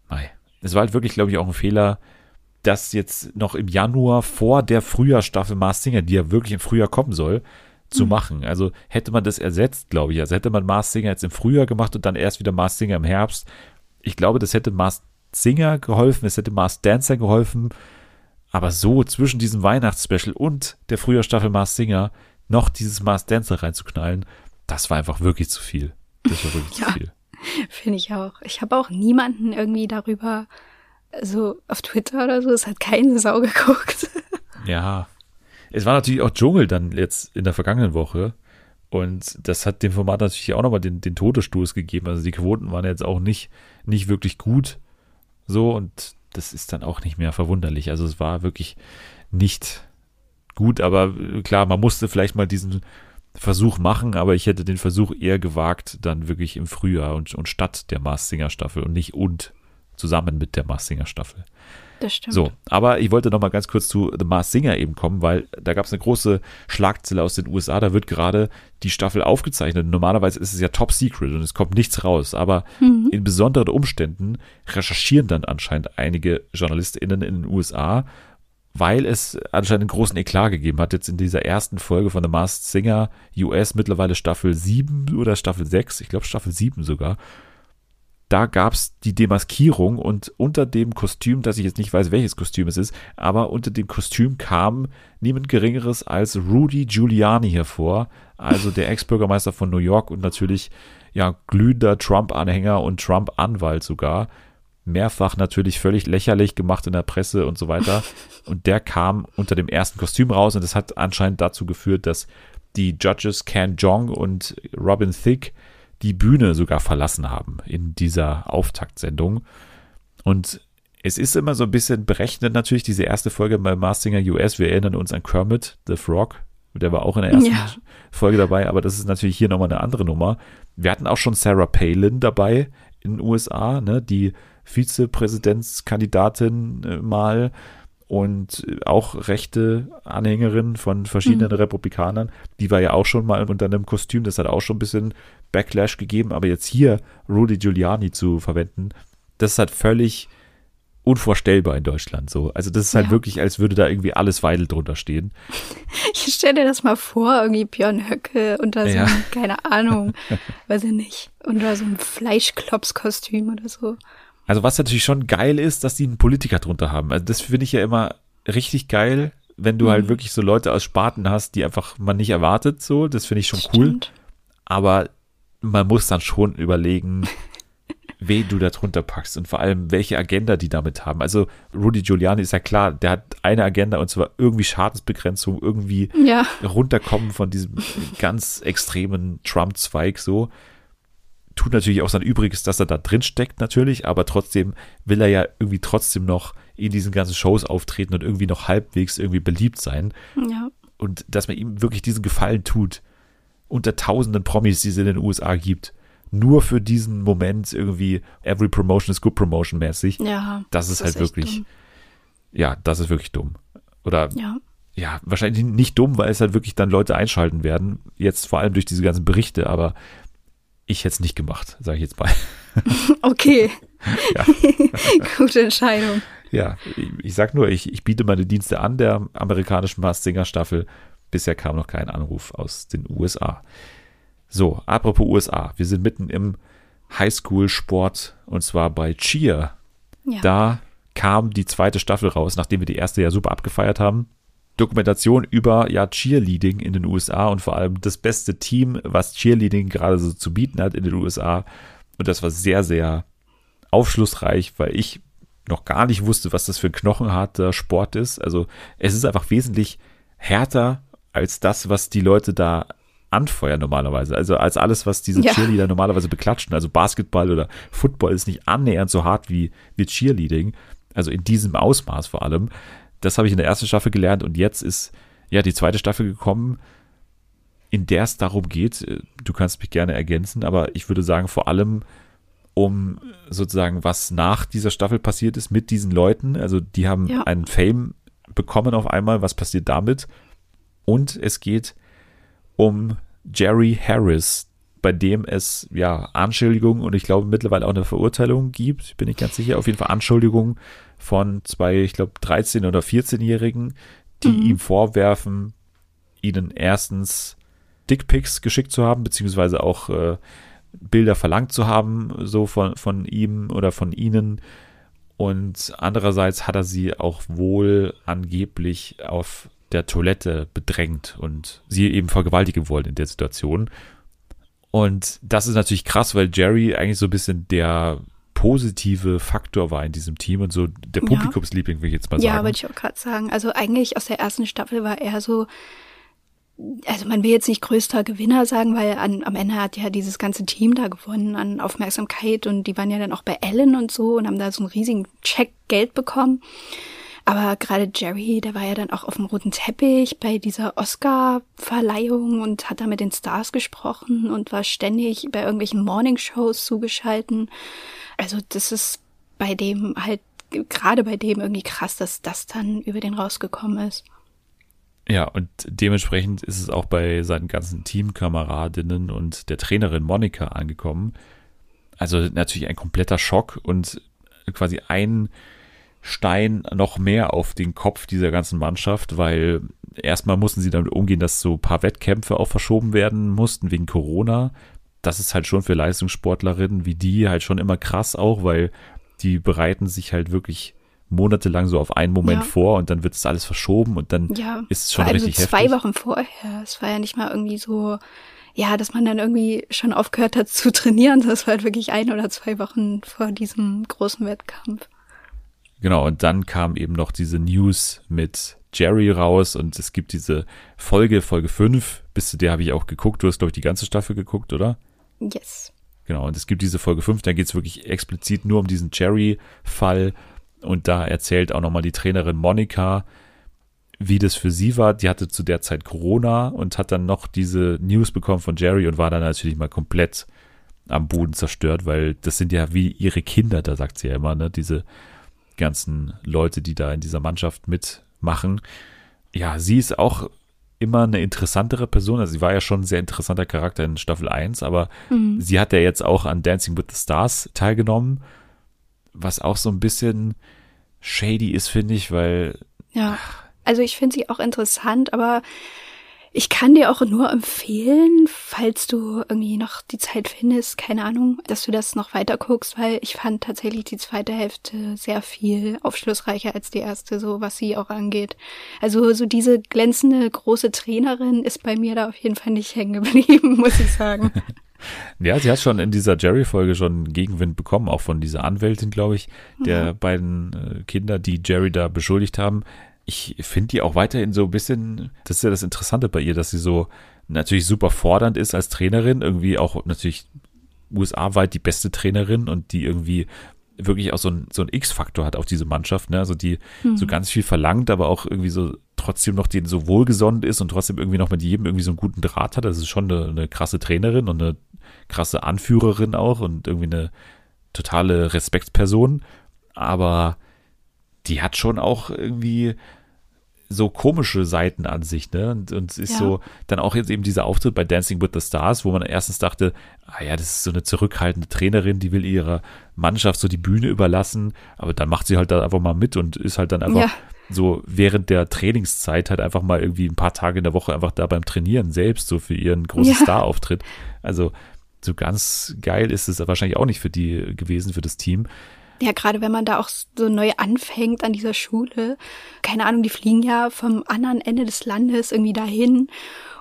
mei. Es war halt wirklich, glaube ich, auch ein Fehler, das jetzt noch im Januar vor der Frühjahrstaffel Mars Singer, die ja wirklich im Frühjahr kommen soll, zu machen. Also hätte man das ersetzt, glaube ich. Also hätte man Mars Singer jetzt im Frühjahr gemacht und dann erst wieder Mars Singer im Herbst. Ich glaube, das hätte Mars Singer geholfen, es hätte Mars Dancer geholfen. Aber so zwischen diesem Weihnachtsspecial und der Frühjahrstaffel Mars Singer noch dieses Mars Dancer reinzuknallen, das war einfach wirklich zu viel. Das war wirklich Ja. zu viel. Finde ich auch. Ich habe auch niemanden irgendwie darüber, so auf Twitter oder so, es hat keine Sau geguckt. Ja. Es war natürlich auch Dschungel dann jetzt in der vergangenen Woche. Und das hat dem Format natürlich auch nochmal den, den Todesstoß gegeben. Also die Quoten waren jetzt auch nicht, nicht wirklich gut. So, und das ist dann auch nicht mehr verwunderlich. Also es war wirklich nicht gut, aber äh, klar, man musste vielleicht mal diesen Versuch machen, aber ich hätte den Versuch eher gewagt, dann wirklich im Frühjahr und, und statt der Mars Singer Staffel und nicht und zusammen mit der Mars Singer Staffel. Das stimmt. So, aber ich wollte noch mal ganz kurz zu The Mars Singer eben kommen, weil da gab es eine große Schlagzeile aus den USA. Da wird gerade die Staffel aufgezeichnet. Normalerweise ist es ja top secret und es kommt nichts raus. Aber in besonderen Umständen recherchieren dann anscheinend einige JournalistInnen in den USA, weil es anscheinend einen großen Eklat gegeben hat. Jetzt in dieser ersten Folge von The Masked Singer US mittlerweile Staffel 7 oder Staffel 6, ich glaube Staffel 7 sogar da gab's die Demaskierung und unter dem Kostüm, dass ich jetzt nicht weiß, welches Kostüm es ist, aber unter dem Kostüm kam niemand Geringeres als Rudy Giuliani hervor, also der Ex-Bürgermeister von New York und natürlich ja glühender Trump-Anhänger und Trump-Anwalt sogar. Mehrfach natürlich völlig lächerlich gemacht in der Presse und so weiter. Und der kam unter dem ersten Kostüm raus und das hat anscheinend dazu geführt, dass die Judges Ken Jong und Robin Thicke die Bühne sogar verlassen haben in dieser Auftaktsendung. Und es ist immer so ein bisschen berechnet natürlich, diese erste Folge bei Mars Singer US. Wir erinnern uns an Kermit, The Frog. Der war auch in der ersten Ja. Folge dabei, aber das ist natürlich hier nochmal eine andere Nummer. Wir hatten auch schon Sarah Palin dabei in den USA, ne, die Vizepräsidentskandidatin äh, mal. Und auch rechte Anhängerin von verschiedenen Mhm. Republikanern. Die war ja auch schon mal unter einem Kostüm, das hat auch schon ein bisschen Backlash gegeben, aber jetzt hier Rudy Giuliani zu verwenden, das ist halt völlig unvorstellbar in Deutschland so. Also das ist halt Ja. wirklich, als würde da irgendwie alles Weidel drunter stehen. Ich stell dir das mal vor, irgendwie Björn Höcke unter so Ja. einem, keine Ahnung, weiß ich nicht, unter so einem Fleischklopskostüm oder so. Also was natürlich schon geil ist, dass die einen Politiker drunter haben. Also das finde ich ja immer richtig geil, wenn du halt Mhm. wirklich so Leute aus Sparten hast, die einfach man nicht erwartet so. Das finde ich schon cool. Stimmt. Aber man muss dann schon überlegen, wen du da drunter packst und vor allem, welche Agenda die damit haben. Also Rudy Giuliani ist ja klar, der hat eine Agenda und zwar irgendwie Schadensbegrenzung, irgendwie Ja, runterkommen von diesem ganz extremen Trump-Zweig so. Tut natürlich auch sein Übriges, dass er da drin steckt natürlich, aber trotzdem will er ja irgendwie trotzdem noch in diesen ganzen Shows auftreten und irgendwie noch halbwegs irgendwie beliebt sein. ja. Und dass man ihm wirklich diesen Gefallen tut, unter tausenden Promis, die es in den USA gibt, nur für diesen Moment irgendwie every promotion is good promotion mäßig. Ja. Das ist halt echt wirklich, dumm. ja, das ist wirklich dumm. Oder Ja. ja, wahrscheinlich nicht dumm, weil es halt wirklich dann Leute einschalten werden. Jetzt vor allem durch diese ganzen Berichte, aber ich hätte es nicht gemacht, sage ich jetzt mal. Okay. Ja. Gute Entscheidung. Ja, ich, ich sag nur, ich, ich biete meine Dienste an der amerikanischen Mars Singer Staffel. Bisher kam noch kein Anruf aus den USA. So, apropos USA, wir sind mitten im Highschool-Sport und zwar bei Cheer. Ja. Da kam die zweite Staffel raus, nachdem wir die erste ja super abgefeiert haben. Dokumentation über ja Cheerleading in den USA und vor allem das beste Team, was Cheerleading gerade so zu bieten hat in den USA. Und das war sehr, sehr aufschlussreich, weil ich noch gar nicht wusste, was das für ein knochenharter Sport ist. Also es ist einfach wesentlich härter als das, was die Leute da anfeuern normalerweise. Also als alles, was diese Ja. Cheerleader normalerweise beklatschen. Also Basketball oder Football ist nicht annähernd so hart wie, wie Cheerleading. Also in diesem Ausmaß vor allem. Das habe ich in der ersten Staffel gelernt und jetzt ist ja die zweite Staffel gekommen, in der es darum geht, äh, du kannst mich gerne ergänzen, aber ich würde sagen, vor allem um sozusagen, was nach dieser Staffel passiert ist mit diesen Leuten. Also die haben Ja. einen Fame bekommen auf einmal. Was passiert damit? Und es geht um Jerry Harris, bei dem es ja Anschuldigungen und ich glaube mittlerweile auch eine Verurteilung gibt. Bin ich ganz sicher. Auf jeden Fall Anschuldigungen von zwei, ich glaube, 13- oder 14-Jährigen, die Mhm. ihm vorwerfen, ihnen erstens Dickpics geschickt zu haben, beziehungsweise auch äh, Bilder verlangt zu haben, so von, von ihm oder von ihnen. Und andererseits hat er sie auch wohl angeblich auf der Toilette bedrängt und sie eben vergewaltigen wollen in der Situation. Und das ist natürlich krass, weil Jerry eigentlich so ein bisschen der positive Faktor war in diesem Team und so der Ja. Publikumsliebling, will ich jetzt mal Ja, sagen. wollte ich auch gerade sagen. Also eigentlich aus der ersten Staffel war er so, also man will jetzt nicht größter Gewinner sagen, weil an, am Ende hat ja dieses ganze Team da gewonnen an Aufmerksamkeit und die waren ja dann auch bei Ellen und so und haben da so einen riesigen Check Geld bekommen. Aber gerade Jerry, der war ja dann auch auf dem roten Teppich bei dieser Oscar-Verleihung und hat da mit den Stars gesprochen und war ständig bei irgendwelchen Morningshows zugeschalten. Also das ist bei dem halt, gerade bei dem irgendwie krass, dass das dann über den rausgekommen ist. Ja, und dementsprechend ist es auch bei seinen ganzen Teamkameradinnen und der Trainerin Monika angekommen. Also natürlich ein kompletter Schock und quasi ein Stein noch mehr auf den Kopf dieser ganzen Mannschaft, weil erstmal mussten sie damit umgehen, dass so ein paar Wettkämpfe auch verschoben werden mussten wegen Corona. Das ist halt schon für Leistungssportlerinnen wie die halt schon immer krass auch, weil die bereiten sich halt wirklich monatelang so auf einen Moment Ja. vor und dann wird es alles verschoben und dann Ja, ist es schon vor allem richtig so zwei heftig. Wochen vorher. Es war ja nicht mal irgendwie so, ja, dass man dann irgendwie schon aufgehört hat zu trainieren. Das war halt wirklich ein oder zwei Wochen vor diesem großen Wettkampf. Genau, und dann kam eben noch diese News mit Jerry raus und es gibt diese Folge, Folge 5, bis zu der habe ich auch geguckt. Du hast, glaube ich, die ganze Staffel geguckt, oder? Yes. Genau, und es gibt diese Folge 5, da geht es wirklich explizit nur um diesen Jerry-Fall. Und da erzählt auch nochmal die Trainerin Monika, wie das für sie war. Die hatte zu der Zeit Corona und hat dann noch diese News bekommen von Jerry und war dann natürlich mal komplett am Boden zerstört, weil das sind ja wie ihre Kinder, da sagt sie ja immer, ne? Diese ganzen Leute, die da in dieser Mannschaft mitmachen. Ja, sie ist auch immer eine interessantere Person. Also sie war ja schon ein sehr interessanter Charakter in Staffel 1, aber mhm. sie hat ja jetzt auch an Dancing with the Stars teilgenommen, was auch so ein bisschen shady ist, finde ich, weil. Ja, also ich finde sie auch interessant, aber ich kann dir auch nur empfehlen, falls du irgendwie noch die Zeit findest, keine Ahnung, dass du das noch weiter guckst, weil ich fand tatsächlich die zweite Hälfte sehr viel aufschlussreicher als die erste, so was sie auch angeht. Also so diese glänzende große Trainerin ist bei mir da auf jeden Fall nicht hängen geblieben, muss ich sagen. Ja, sie hat schon in dieser Jerry-Folge schon Gegenwind bekommen, auch von dieser Anwältin, glaube ich, der mhm. beiden äh, Kinder, die Jerry da beschuldigt haben ich finde die auch weiterhin so ein bisschen, das ist ja das Interessante bei ihr, dass sie so natürlich super fordernd ist als Trainerin, irgendwie auch natürlich USA-weit die beste Trainerin und die irgendwie wirklich auch so ein, so ein X-Faktor hat auf diese Mannschaft, ne? Also die mhm. so ganz viel verlangt, aber auch irgendwie so trotzdem noch denen so wohlgesonnen ist und trotzdem irgendwie noch mit jedem irgendwie so einen guten Draht hat. Das ist schon eine, eine krasse Trainerin und eine krasse Anführerin auch und irgendwie eine totale Respektsperson. Aber die hat schon auch irgendwie so komische Seiten an sich, ne? Und, und ist ja. so, dann auch jetzt eben dieser Auftritt bei Dancing with the Stars, wo man erstens dachte, ah ja, das ist so eine zurückhaltende Trainerin, die will ihrer Mannschaft so die Bühne überlassen, aber dann macht sie halt da einfach mal mit und ist halt dann einfach ja. so während der Trainingszeit halt einfach mal irgendwie ein paar Tage in der Woche einfach da beim Trainieren selbst, so für ihren großen ja. Star-Auftritt. Also so ganz geil ist es wahrscheinlich auch nicht für die gewesen, für das Team. Ja, gerade wenn man da auch so neu anfängt an dieser Schule. Keine Ahnung, die fliegen ja vom anderen Ende des Landes irgendwie dahin,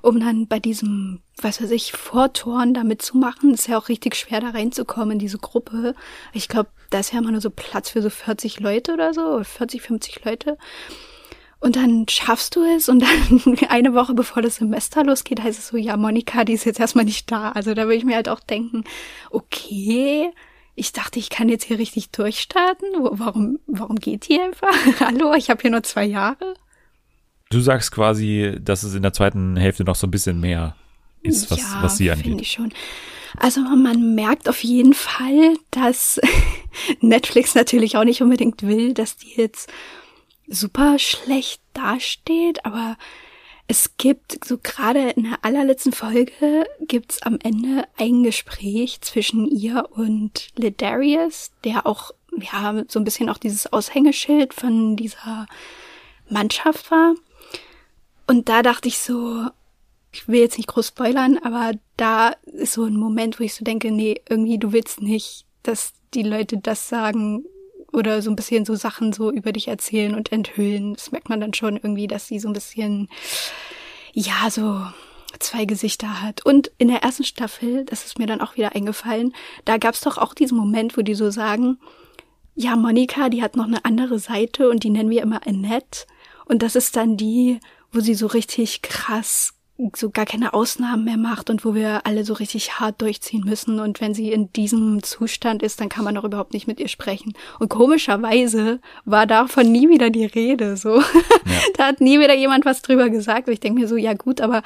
um dann bei diesem, was weiß ich, Vortoren da mitzumachen. Ist ja auch richtig schwer da reinzukommen in diese Gruppe. Ich glaube, da ist ja immer nur so Platz für so 40 Leute oder so, 40, 50 Leute. Und dann schaffst du es und dann eine Woche bevor das Semester losgeht, heißt es so, ja, Monika, die ist jetzt erstmal nicht da. Also da würde ich mir halt auch denken, okay, ich dachte, ich kann jetzt hier richtig durchstarten. Warum, warum geht die einfach? Hallo, ich habe hier nur zwei Jahre. Du sagst quasi, dass es in der zweiten Hälfte noch so ein bisschen mehr ist, was, ja, was sie angeht. finde ich schon. Also man merkt auf jeden Fall, dass Netflix natürlich auch nicht unbedingt will, dass die jetzt super schlecht dasteht, aber es gibt so gerade in der allerletzten Folge gibt's am Ende ein Gespräch zwischen ihr und Ledarius, der auch ja so ein bisschen auch dieses Aushängeschild von dieser Mannschaft war. Und da dachte ich so, ich will jetzt nicht groß spoilern, aber da ist so ein Moment, wo ich so denke, nee, irgendwie du willst nicht, dass die Leute das sagen, oder so ein bisschen so Sachen so über dich erzählen und enthüllen. Das merkt man dann schon irgendwie, dass sie so ein bisschen, ja, so zwei Gesichter hat. Und in der ersten Staffel, das ist mir dann auch wieder eingefallen, da gab's doch auch diesen Moment, wo die so sagen, ja, Monika, die hat noch eine andere Seite und die nennen wir immer Annette. Und das ist dann die, wo sie so richtig krass so gar keine Ausnahmen mehr macht und wo wir alle so richtig hart durchziehen müssen. Und wenn sie in diesem Zustand ist, dann kann man auch überhaupt nicht mit ihr sprechen. Und komischerweise war davon nie wieder die Rede. So, ja. da hat nie wieder jemand was drüber gesagt. Und ich denke mir so, ja gut, aber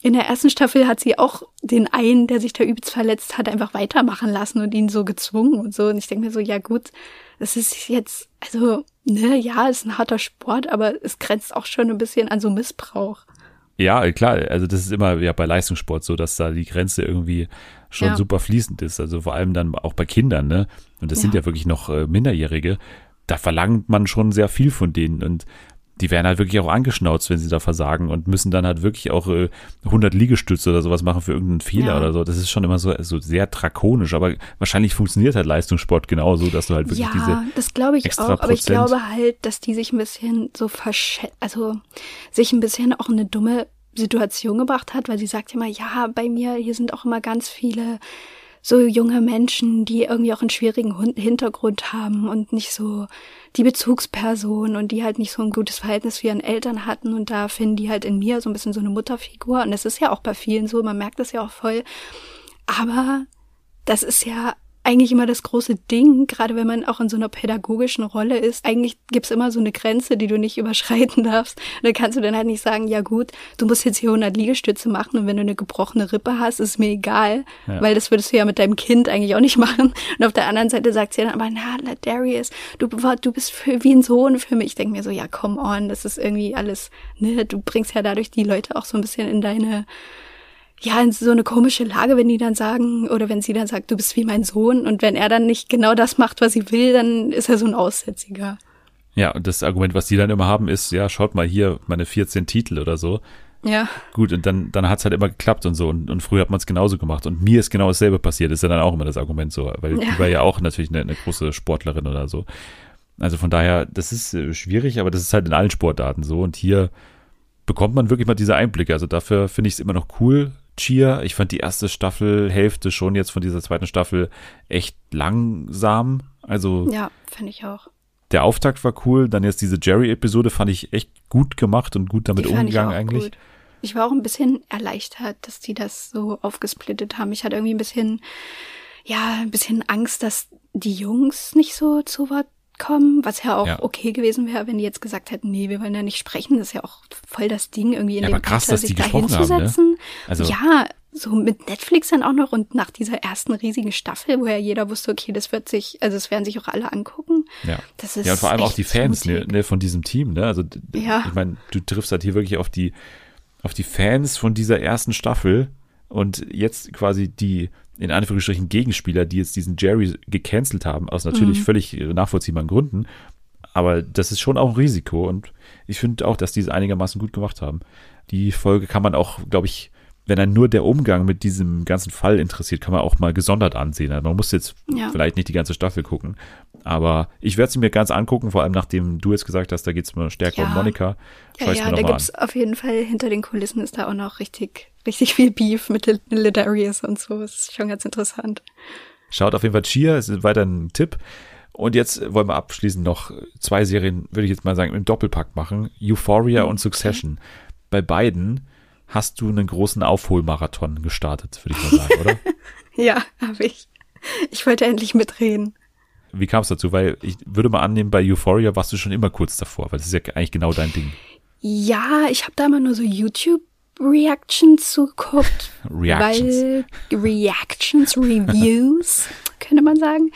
in der ersten Staffel hat sie auch den einen, der sich da übelst verletzt hat, einfach weitermachen lassen und ihn so gezwungen und so. Und ich denke mir so, ja gut, das ist jetzt, also, ne, ja, ist ein harter Sport, aber es grenzt auch schon ein bisschen an so Missbrauch. Ja, klar, also das ist immer ja bei Leistungssport so, dass da die Grenze irgendwie schon ja. super fließend ist. Also vor allem dann auch bei Kindern, ne? Und das ja. sind ja wirklich noch äh, Minderjährige. Da verlangt man schon sehr viel von denen und die werden halt wirklich auch angeschnauzt, wenn sie da versagen und müssen dann halt wirklich auch äh, 100 Liegestütze oder sowas machen für irgendeinen Fehler ja. oder so. Das ist schon immer so, so sehr drakonisch, aber wahrscheinlich funktioniert halt Leistungssport genauso, dass du halt wirklich ja, diese Ja, das glaube ich auch, aber ich glaube halt, dass die sich ein bisschen so versch also sich ein bisschen auch eine dumme Situation gebracht hat, weil sie sagt immer, ja, bei mir hier sind auch immer ganz viele so junge Menschen, die irgendwie auch einen schwierigen Hintergrund haben und nicht so die Bezugsperson und die halt nicht so ein gutes Verhältnis zu ihren Eltern hatten und da finden die halt in mir so ein bisschen so eine Mutterfigur und das ist ja auch bei vielen so, man merkt das ja auch voll. Aber das ist ja eigentlich immer das große Ding, gerade wenn man auch in so einer pädagogischen Rolle ist. Eigentlich gibt's immer so eine Grenze, die du nicht überschreiten darfst. Und dann kannst du dann halt nicht sagen, ja gut, du musst jetzt hier 100 Liegestütze machen und wenn du eine gebrochene Rippe hast, ist mir egal, Ja. weil das würdest du ja mit deinem Kind eigentlich auch nicht machen. Und auf der anderen Seite sagt sie dann aber, na, Darius, du, du bist für, wie ein Sohn für mich. Ich denke mir so, ja, come on, das ist irgendwie alles, ne, du bringst ja dadurch die Leute auch so ein bisschen in deine, ja, in so eine komische Lage, wenn die dann sagen, oder wenn sie dann sagt, du bist wie mein Sohn, und wenn er dann nicht genau das macht, was sie will, dann ist er so ein Aussätziger. Ja, und das Argument, was die dann immer haben, ist, ja, schaut mal hier, meine 14 Titel oder so. Ja, Gut, und dann, dann hat's halt immer geklappt und so. Und, und früher hat man es genauso gemacht. Und mir ist genau dasselbe passiert, ist ja dann auch immer das Argument so, weil Ja. die war ja auch natürlich eine, eine große Sportlerin oder so. Also von daher, das ist äh, schwierig, aber das ist halt in allen Sportarten so. Und hier bekommt man wirklich mal diese Einblicke. Also dafür finde ich es immer noch cool. Cheer, ich fand die erste Staffelhälfte schon jetzt von dieser zweiten Staffel echt langsam. Also ja, finde ich auch. der Auftakt war cool, dann jetzt diese Jerry-Episode fand ich echt gut gemacht und gut damit fand umgegangen eigentlich. Gut. Ich war auch ein bisschen erleichtert, dass die das so aufgesplittet haben. Ich hatte irgendwie ein bisschen, ja, ein bisschen Angst, dass die Jungs nicht so zu Wort kommen, was ja auch Ja. okay gewesen wäre, wenn die jetzt gesagt hätten, nee, wir wollen ja nicht sprechen. Das ist ja auch voll das Ding, irgendwie in Ja, dem krass, Alter sich da gesprochen haben, ne? hinzusetzen. Also- ja, so mit Netflix dann auch noch und nach dieser ersten riesigen Staffel, wo ja jeder wusste, okay, das wird sich, also es werden sich auch alle angucken. Ja. Das ist ja, und vor allem auch die Fans ne, ne, von diesem Team, ne? Also Ja. ich meine, du triffst halt hier wirklich auf die, auf die Fans von dieser ersten Staffel und jetzt quasi die in Anführungsstrichen Gegenspieler, die jetzt diesen Jerry gecancelt haben, aus Mhm. natürlich völlig äh, nachvollziehbaren Gründen. Aber das ist schon auch ein Risiko und ich finde auch, dass die es einigermaßen gut gemacht haben. Die Folge kann man auch, glaube ich, wenn einen nur der Umgang mit diesem ganzen Fall interessiert, kann man auch mal gesondert ansehen. Also man muss jetzt Ja. vielleicht nicht die ganze Staffel gucken, aber ich werde sie mir ganz angucken, vor allem nachdem du jetzt gesagt hast, da geht es mal stärker Ja. um Monika. Ja, ja, mir da mal gibt's auf jeden Fall hinter den Kulissen ist da auch noch richtig, richtig viel Beef mit Lid- Lidarius und so. Das ist schon ganz interessant. Schaut auf jeden Fall Cheer, es ist weiter ein Tipp. Und jetzt wollen wir abschließend noch zwei Serien, würde ich jetzt mal sagen, im Doppelpack machen. Euphoria und Succession. Bei beiden hast du einen großen Aufholmarathon gestartet, würde ich mal sagen, oder? Ja, habe ich. Ich wollte endlich mitreden. Wie kam es dazu? Weil ich würde mal annehmen, bei Euphoria warst du schon immer kurz davor, weil das ist ja eigentlich genau dein Ding. Ja, ich habe da immer nur so YouTube-Reactions zugeguckt. Reactions. Weil Reactions, Reviews, könnte man sagen.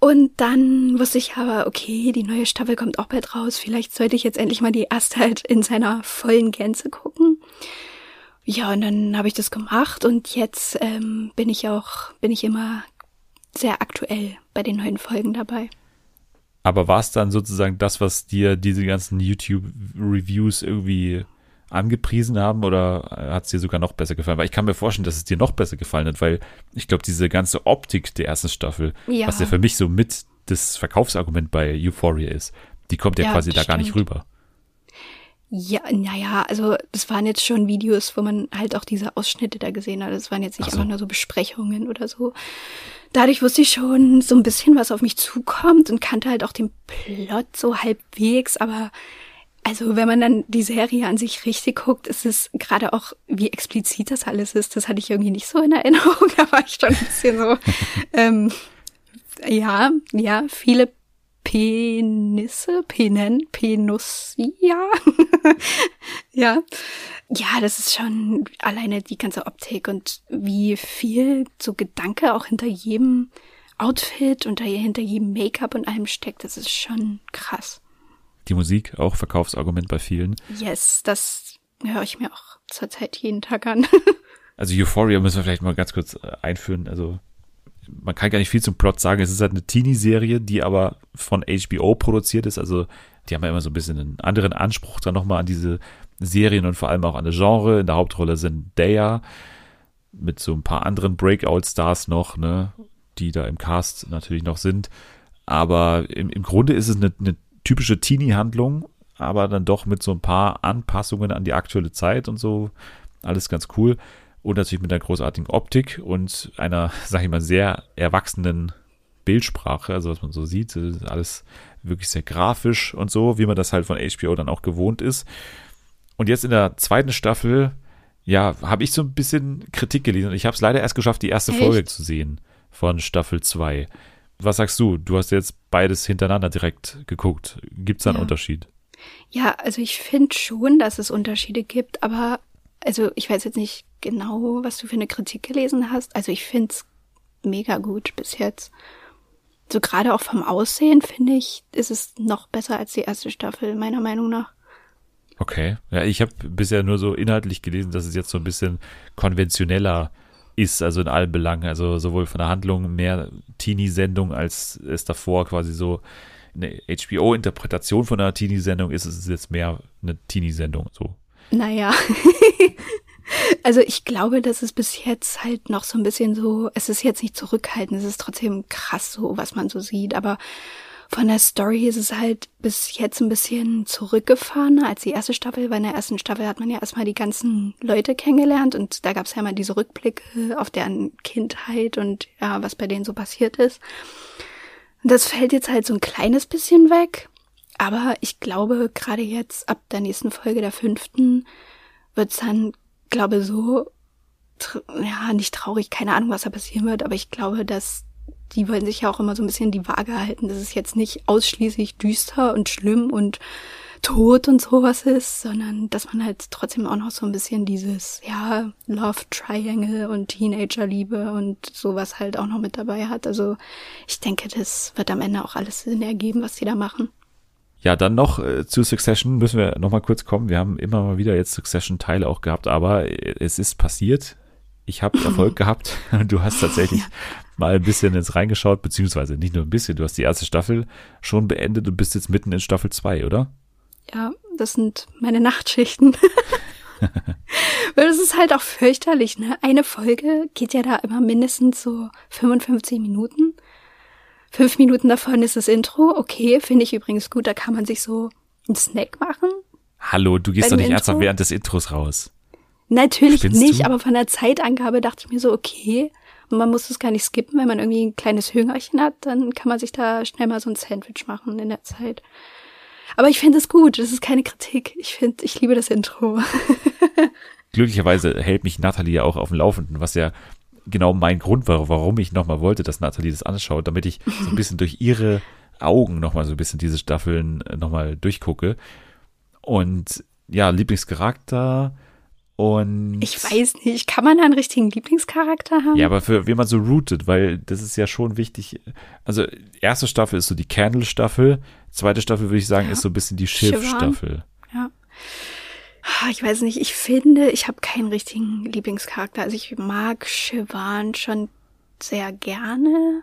Und dann wusste ich aber, okay, die neue Staffel kommt auch bald raus. Vielleicht sollte ich jetzt endlich mal die erste halt in seiner vollen Gänze gucken. Ja, und dann habe ich das gemacht und jetzt ähm, bin ich auch, bin ich immer sehr aktuell bei den neuen Folgen dabei. Aber war es dann sozusagen das, was dir diese ganzen YouTube-Reviews irgendwie angepriesen haben oder hat es dir sogar noch besser gefallen? Weil ich kann mir vorstellen, dass es dir noch besser gefallen hat, weil ich glaube, diese ganze Optik der ersten Staffel, Ja. was ja für mich so mit das Verkaufsargument bei Euphoria ist, die kommt ja, Ja, quasi da das gar nicht stimmt. rüber. Ja, naja, also das waren jetzt schon Videos, wo man halt auch diese Ausschnitte da gesehen hat. Das waren jetzt nicht so. einfach nur so Besprechungen oder so. Dadurch wusste ich schon so ein bisschen, was auf mich zukommt und kannte halt auch den Plot so halbwegs, aber also wenn man dann die Serie an sich richtig guckt, ist es gerade auch, wie explizit das alles ist, das hatte ich irgendwie nicht so in Erinnerung, da war ich schon ein bisschen so, ähm, ja, ja, viele Penisse, Penen, Penussia. ja. Ja, das ist schon alleine die ganze Optik und wie viel so Gedanke auch hinter jedem Outfit und hinter jedem Make-up und allem steckt, das ist schon krass. Die Musik, auch Verkaufsargument bei vielen. Yes, das höre ich mir auch zurzeit jeden Tag an. Also Euphoria müssen wir vielleicht mal ganz kurz äh, einführen. Also man kann gar nicht viel zum Plot sagen. Es ist halt eine Teenie-Serie, die aber von HBO produziert ist. Also die haben ja immer so ein bisschen einen anderen Anspruch dann nochmal an diese Serien und vor allem auch an das Genre. In der Hauptrolle sind Daya mit so ein paar anderen Breakout-Stars noch, ne, die da im Cast natürlich noch sind. Aber im, im Grunde ist es eine, eine typische Teenie-Handlung, aber dann doch mit so ein paar Anpassungen an die aktuelle Zeit und so. Alles ganz cool. Und natürlich mit einer großartigen Optik und einer, sag ich mal, sehr erwachsenen Bildsprache, also was man so sieht, das ist alles wirklich sehr grafisch und so, wie man das halt von HBO dann auch gewohnt ist. Und jetzt in der zweiten Staffel, ja, habe ich so ein bisschen Kritik gelesen und ich habe es leider erst geschafft, die erste Echt? Folge zu sehen. von Staffel 2. Was sagst du? Du hast jetzt beides hintereinander direkt geguckt. Gibt es da einen Ja. Unterschied? Ja, also ich finde schon, dass es Unterschiede gibt, aber also ich weiß jetzt nicht genau, was du für eine Kritik gelesen hast. Also ich finde es mega gut bis jetzt. So gerade auch vom Aussehen finde ich, ist es noch besser als die erste Staffel, meiner Meinung nach. Okay. Ja, ich habe bisher nur so inhaltlich gelesen, dass es jetzt so ein bisschen konventioneller ist, also in allen Belangen. Also sowohl von der Handlung mehr Teenie-Sendung, als es davor quasi so eine HBO-Interpretation von einer Teenie-Sendung ist. Es ist jetzt mehr eine Teenie-Sendung. So. Naja. also ich glaube, dass es bis jetzt halt noch so ein bisschen so, es ist jetzt nicht zurückhaltend, es ist trotzdem krass so, was man so sieht, aber von der Story ist es halt bis jetzt ein bisschen zurückgefahren als die erste Staffel, weil in der ersten Staffel hat man ja erstmal die ganzen Leute kennengelernt und da gab es ja mal diese Rückblicke auf deren Kindheit und ja, was bei denen so passiert ist. Und das fällt jetzt halt so ein kleines bisschen weg. Aber ich glaube, gerade jetzt ab der nächsten Folge, der fünften, wird's dann, glaube so, ja, nicht traurig, keine Ahnung, was da passieren wird, aber ich glaube, dass die wollen sich ja auch immer so ein bisschen die Waage halten, dass es jetzt nicht ausschließlich düster und schlimm und tot und sowas ist, sondern dass man halt trotzdem auch noch so ein bisschen dieses, ja, Love Triangle und Teenagerliebe und sowas halt auch noch mit dabei hat. Also ich denke, das wird am Ende auch alles Sinn ergeben, was die da machen. Ja, dann noch äh, zu Succession müssen wir noch mal kurz kommen. Wir haben immer mal wieder jetzt Succession-Teile auch gehabt, aber äh, es ist passiert. Ich habe Erfolg gehabt. Du hast tatsächlich mal ein bisschen ins reingeschaut, beziehungsweise nicht nur ein bisschen. Du hast die erste Staffel schon beendet und bist jetzt mitten in Staffel 2, oder? Ja, das sind meine Nachtschichten. Weil das ist halt auch fürchterlich, ne? Eine Folge geht ja da immer mindestens so 55 Minuten. Fünf Minuten davon ist das Intro. Okay, finde ich übrigens gut. Da kann man sich so einen Snack machen. Hallo, du gehst doch nicht ernsthaft während des Intros raus. Natürlich Spinnst nicht, du? aber von der Zeitangabe dachte ich mir so, okay, man muss das gar nicht skippen, wenn man irgendwie ein kleines Hüngerchen hat, dann kann man sich da schnell mal so ein Sandwich machen in der Zeit. Aber ich finde es gut, das ist keine Kritik. Ich finde, ich liebe das Intro. Glücklicherweise hält mich Nathalie ja auch auf dem Laufenden, was ja genau mein Grund war, warum ich nochmal wollte, dass Nathalie das anschaut, damit ich so ein bisschen durch ihre Augen nochmal so ein bisschen diese Staffeln nochmal durchgucke. Und ja, Lieblingscharakter und Ich weiß nicht, kann man da einen richtigen Lieblingscharakter haben? Ja, aber für wen man so rootet, weil das ist ja schon wichtig. Also erste Staffel ist so die Candle-Staffel, zweite Staffel würde ich sagen Ja. ist so ein bisschen die. Schiff-Staffel. Ja. Ah, Ich weiß nicht, ich finde, ich habe keinen richtigen Lieblingscharakter. Also ich mag Siobhan schon sehr gerne.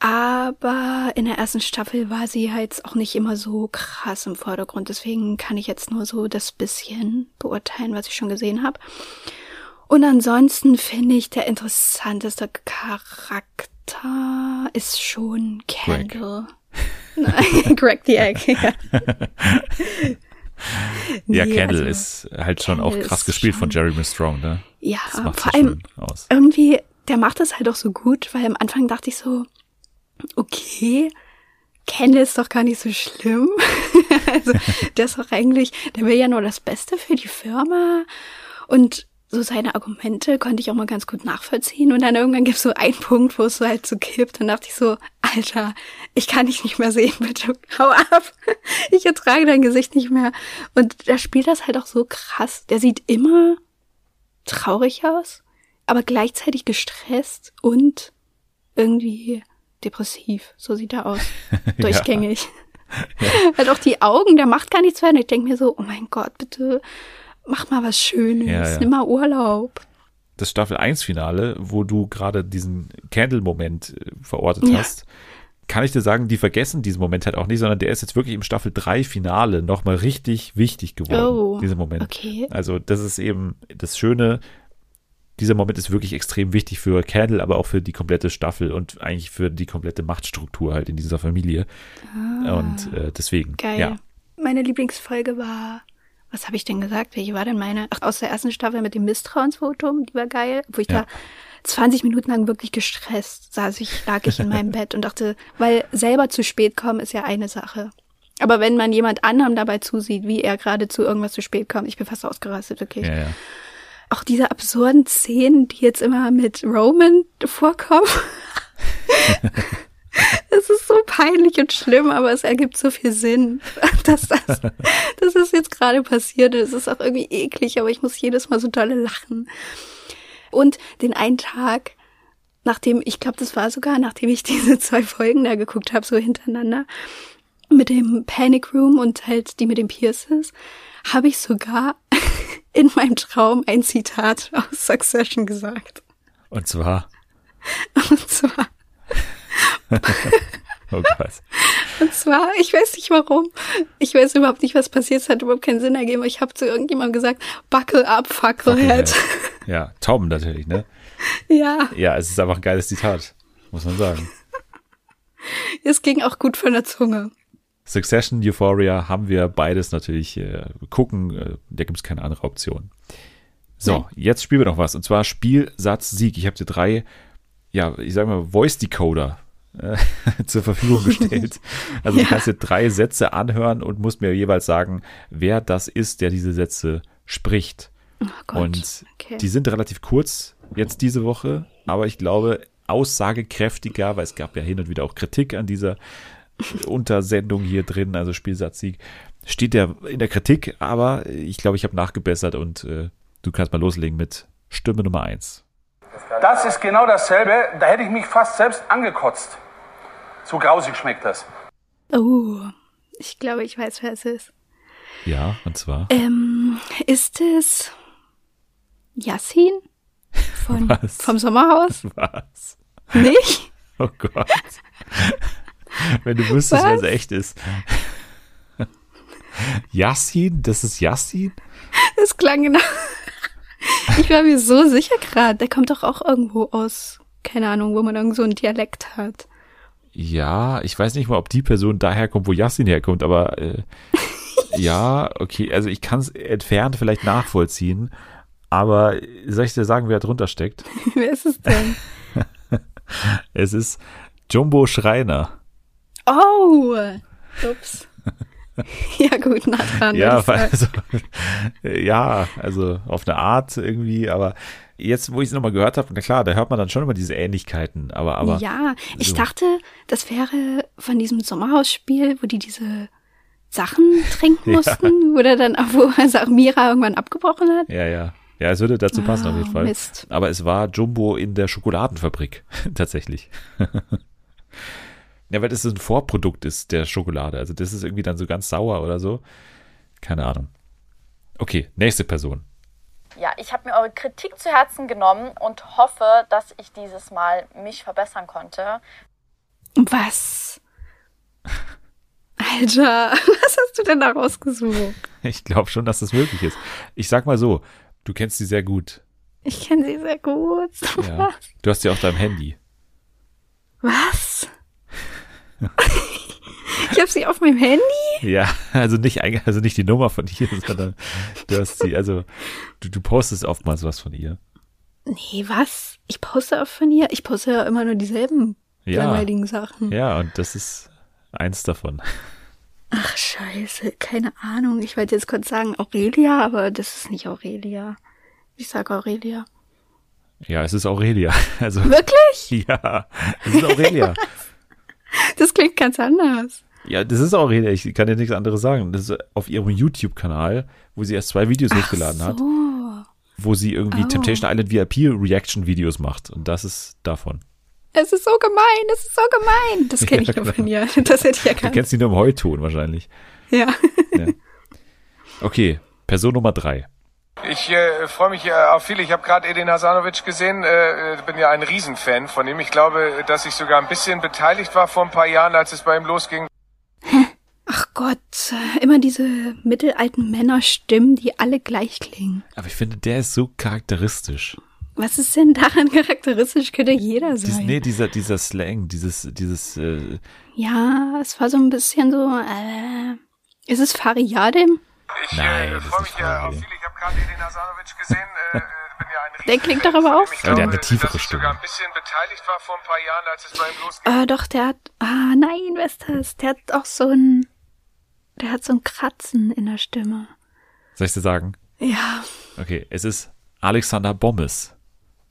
Aber in der ersten Staffel war sie halt auch nicht immer so krass im Vordergrund. Deswegen kann ich jetzt nur so das bisschen beurteilen, was ich schon gesehen habe. Und ansonsten finde ich, der interessanteste Charakter ist schon Greg. Candle. Nein, Greg the Egg, ja. Ja, Nee, Candle also- ist halt schon Candle auch krass gespielt von schon- Jeremy Strong, ne? Ja, Das macht vor allem irgendwie, der macht das halt auch so gut, weil am Anfang dachte ich so, okay, Candle ist doch gar nicht so schlimm. also, der ist doch eigentlich, der will ja nur das Beste für die Firma. Und so seine Argumente konnte ich auch mal ganz gut nachvollziehen. Und dann irgendwann gibt es so einen Punkt, wo es so halt so kippt. Und dachte ich so, Alter, ich kann dich nicht mehr sehen, bitte hau ab. Ich ertrage dein Gesicht nicht mehr. Und der spielt das halt auch so krass. Der sieht immer traurig aus, aber gleichzeitig gestresst und irgendwie depressiv. So sieht er aus. Durchgängig. Hat auch die Augen, der macht gar nichts mehr. Und ich denke mir so, oh mein Gott, bitte mach mal was Schönes. Ja, ja. Nimm mal Urlaub. Das Staffel 1 Finale, wo du gerade diesen Candle-Moment äh, verortet Ja. hast, kann ich dir sagen, die vergessen diesen Moment halt auch nicht, sondern der ist jetzt wirklich im Staffel 3 Finale nochmal richtig wichtig geworden, Oh, dieser Moment. okay. Also das ist eben das Schöne, dieser Moment ist wirklich extrem wichtig für Candle, aber auch für die komplette Staffel und eigentlich für die komplette Machtstruktur halt in dieser Familie. Und äh, deswegen, Ah, Geil. ja. Meine Lieblingsfolge war, was habe ich denn gesagt? Welche war denn meine? Ach, aus der ersten Staffel mit dem Misstrauensvotum, die war geil, wo ich Ja. da 20 Minuten lang wirklich gestresst saß ich, lag ich in meinem Bett und dachte, weil selber zu spät kommen ist ja eine Sache. Aber wenn man jemand anderem dabei zusieht, wie er gerade zu irgendwas zu spät kommt, ich bin fast ausgerastet, wirklich. Ja, ja. auch diese absurden Szenen, die jetzt immer mit Roman vorkommen. Es ist so peinlich und schlimm, aber es ergibt so viel Sinn, dass das, dass das jetzt gerade passiert. Es ist auch irgendwie eklig, aber ich muss jedes Mal so dolle lachen. Und den einen Tag, nachdem, ich glaube, das war sogar, nachdem ich diese zwei Folgen da geguckt habe, so hintereinander, mit dem Panic Room und halt die mit den Pierces, habe ich sogar in meinem Traum ein Zitat aus Succession gesagt. Und zwar. Und zwar. oh Gott. Und zwar, ich weiß nicht warum. Ich weiß überhaupt nicht, was passiert. Es hat überhaupt keinen Sinn ergeben. Ich habe zu irgendjemandem gesagt, buckle up, fucklehead. Ja, Tauben natürlich, ne? Ja. Ja, es ist einfach ein geiles Zitat, muss man sagen. Es ging auch gut von der Zunge. Succession, Euphoria haben wir beides natürlich äh, gucken. Äh, da gibt es keine andere Option. So, Nein. jetzt spielen wir noch was. Und zwar Spiel, Satz, Sieg. Ich habe dir drei, ja, ich sag mal, Voice Decoder zur Verfügung gestellt. Also ja. du kannst dir drei Sätze anhören und musst mir jeweils sagen, wer das ist, der diese Sätze spricht. Oh. Und okay. die sind relativ kurz jetzt diese Woche, aber ich glaube aussagekräftiger, weil es gab ja hin und wieder auch Kritik an dieser Untersendung hier drin, also Spielsatzsieg, steht der in der Kritik, aber ich glaube, ich habe nachgebessert und äh, du kannst mal loslegen mit Stimme Nummer 1. Das ist genau dasselbe, da hätte ich mich fast selbst angekotzt. So grausig schmeckt das. Oh, ich glaube, ich weiß, wer es ist. Ja, und zwar? Ähm, ist es Yassin? Von, Was? Vom Sommerhaus? Was? Nicht? Oh Gott. Wenn du wüsstest, wer es echt ist. Yassin? Das ist Yassin? Das klang genau. Ich war mir so sicher gerade. Der kommt doch auch irgendwo aus, keine Ahnung, wo man irgend so einen Dialekt hat. Ja, ich weiß nicht mal, ob die Person daher kommt, wo Yassin herkommt, aber äh, ja, okay. Also ich kann es entfernt vielleicht nachvollziehen, aber soll ich dir sagen, wer drunter steckt? wer ist es denn? es ist Jumbo Schreiner. Oh, ups. ja, gut, nah dran. Ja, also, ja, also auf eine Art irgendwie, aber jetzt, wo ich es nochmal gehört habe, na klar, da hört man dann schon immer diese Ähnlichkeiten, aber, aber. Ja, ich so. dachte, das wäre von diesem Sommerhausspiel, wo die diese Sachen trinken mussten, ja. wo dann, wo also Mira irgendwann abgebrochen hat. Ja, ja. Ja, es würde dazu passen oh, auf jeden Fall. Mist. Aber es war Jumbo in der Schokoladenfabrik, tatsächlich. Ja, weil das ein Vorprodukt ist der Schokolade. Also das ist irgendwie dann so ganz sauer oder so. Keine Ahnung. Okay, nächste Person. Ja, ich habe mir eure Kritik zu Herzen genommen und hoffe, dass ich dieses Mal mich verbessern konnte. Was? Alter, was hast du denn da rausgesucht? Ich glaube schon, dass das möglich ist. Ich sag mal so, du kennst sie sehr gut. Ich kenne sie sehr gut. Ja. Du hast sie auf deinem Handy. Was? ich habe sie auf meinem Handy? Ja, also nicht, also nicht die Nummer von ihr, sondern du hast sie, also du, du postest oftmals was von ihr. Nee, was? Ich poste auch von ihr? Ich poste ja immer nur dieselben ja. langweiligen Sachen. Ja, und das ist eins davon. Ach, scheiße, keine Ahnung. Ich wollte jetzt kurz sagen Aurelia, aber das ist nicht Aurelia. Ich sage Aurelia. Ja, es ist Aurelia. Also, Wirklich? Ja, es ist Aurelia. Das klingt ganz anders. Ja, das ist auch Rede. Ich kann dir nichts anderes sagen. Das ist auf ihrem YouTube-Kanal, wo sie erst zwei Videos Ach hochgeladen so. hat. Wo sie irgendwie Oh. Temptation Island VIP Reaction-Videos macht. Und das ist davon. Es ist so gemein, es ist so gemein. Das kenne ich Ja, nur von ihr. Das hätte ich Du erkannt. kennst sie nur im Heuton wahrscheinlich. Ja. Ja. Okay, Person Nummer drei. Ich äh, freue mich äh, auf viel. Ich habe gerade Edin Hasanovic gesehen, äh, äh, bin ja ein Riesenfan von ihm. Ich glaube, dass ich sogar ein bisschen beteiligt war vor ein paar Jahren, als es bei ihm losging. Ach Gott, immer diese mittelalten Männerstimmen, die alle gleich klingen. Aber ich finde, der ist so charakteristisch. Was ist denn daran charakteristisch? Könnte jeder Dies, sein. nee, dieser, dieser Slang, dieses, dieses, äh, Ja, es war so ein bisschen so, äh, ist es Fariadim? Ich Nein, äh, das freue ist mich äh, auf Frage. Gerade Edin Hasanovic gesehen. Äh, äh, bin ja ein Der klingt doch aber auch. Ja, der hat eine tiefere Stimme. sogar ein bisschen beteiligt war vor ein paar Jahren, als es bei ihm losging. Äh, doch, der hat, ah, nein, wer ist das? Der hat auch so ein, der hat so ein Kratzen in der Stimme. soll ich dir sagen? Ja, Okay, es ist Alexander Bommes.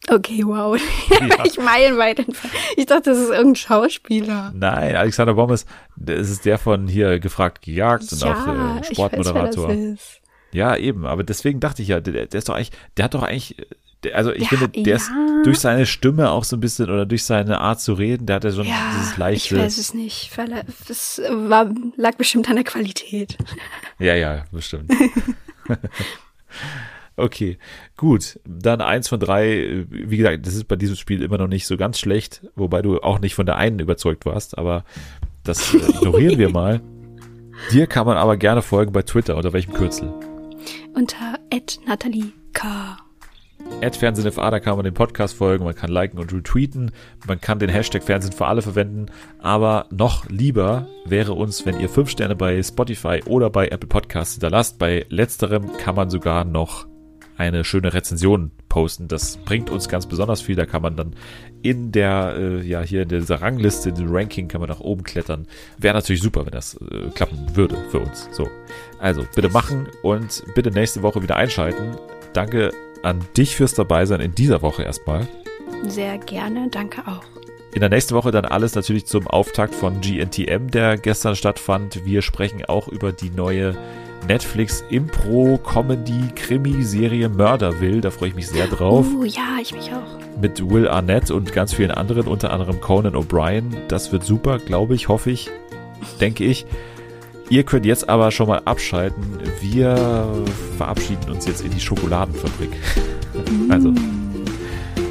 Okay, wow. Ja. ich meilenweit entfernt. Ich dachte, das ist irgendein Schauspieler. Nein, Alexander Bommes, das ist der von hier gefragt gejagt und auch äh, ich weiß, wer das Sportmoderator. ist. Ja, eben, aber deswegen dachte ich ja, der, der ist doch eigentlich, der hat doch eigentlich, der, also ich Ja, finde, der ist ja. durch seine Stimme auch so ein bisschen oder durch seine Art zu reden, der hat ja schon Ja, dieses ich leichte. weiß es nicht. Verle- Es war, lag bestimmt an der Qualität. Ja, ja, bestimmt. okay, gut. Dann eins von drei. Wie gesagt, das ist bei diesem Spiel immer noch nicht so ganz schlecht, wobei du auch nicht von der einen überzeugt warst, aber das äh, ignorieren wir mal. Dir kann man aber gerne folgen bei Twitter, unter welchem Kürzel? Unter Natalie K. At FernsehenFA, da kann man den Podcast folgen, man kann liken und retweeten, man kann den Hashtag Fernsehen für alle verwenden, aber noch lieber wäre uns, wenn ihr fünf Sterne bei Spotify oder bei Apple Podcasts hinterlasst. Bei letzterem kann man sogar noch eine schöne Rezension posten. Das bringt uns ganz besonders viel. Da kann man dann in der, äh, ja, hier in dieser Rangliste, in dem Ranking kann man nach oben klettern. Wäre natürlich super, wenn das äh, klappen würde für uns. So. Also, bitte machen und bitte nächste Woche wieder einschalten. Danke an dich fürs Dabeisein in dieser Woche erstmal. Sehr gerne, danke auch. In der nächsten Woche dann alles natürlich zum Auftakt von GNTM, der gestern stattfand. Wir sprechen auch über die neue Netflix Impro Comedy Krimi Serie Murderville. Da freue ich mich sehr drauf. Oh ja, ich mich auch. Mit Will Arnett und ganz vielen anderen, unter anderem Conan O'Brien. Das wird super, glaube ich, hoffe ich, denke ich. Ihr könnt jetzt aber schon mal abschalten. Wir verabschieden uns jetzt in die Schokoladenfabrik. Also,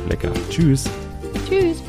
lecker. Tschüss. Tschüss.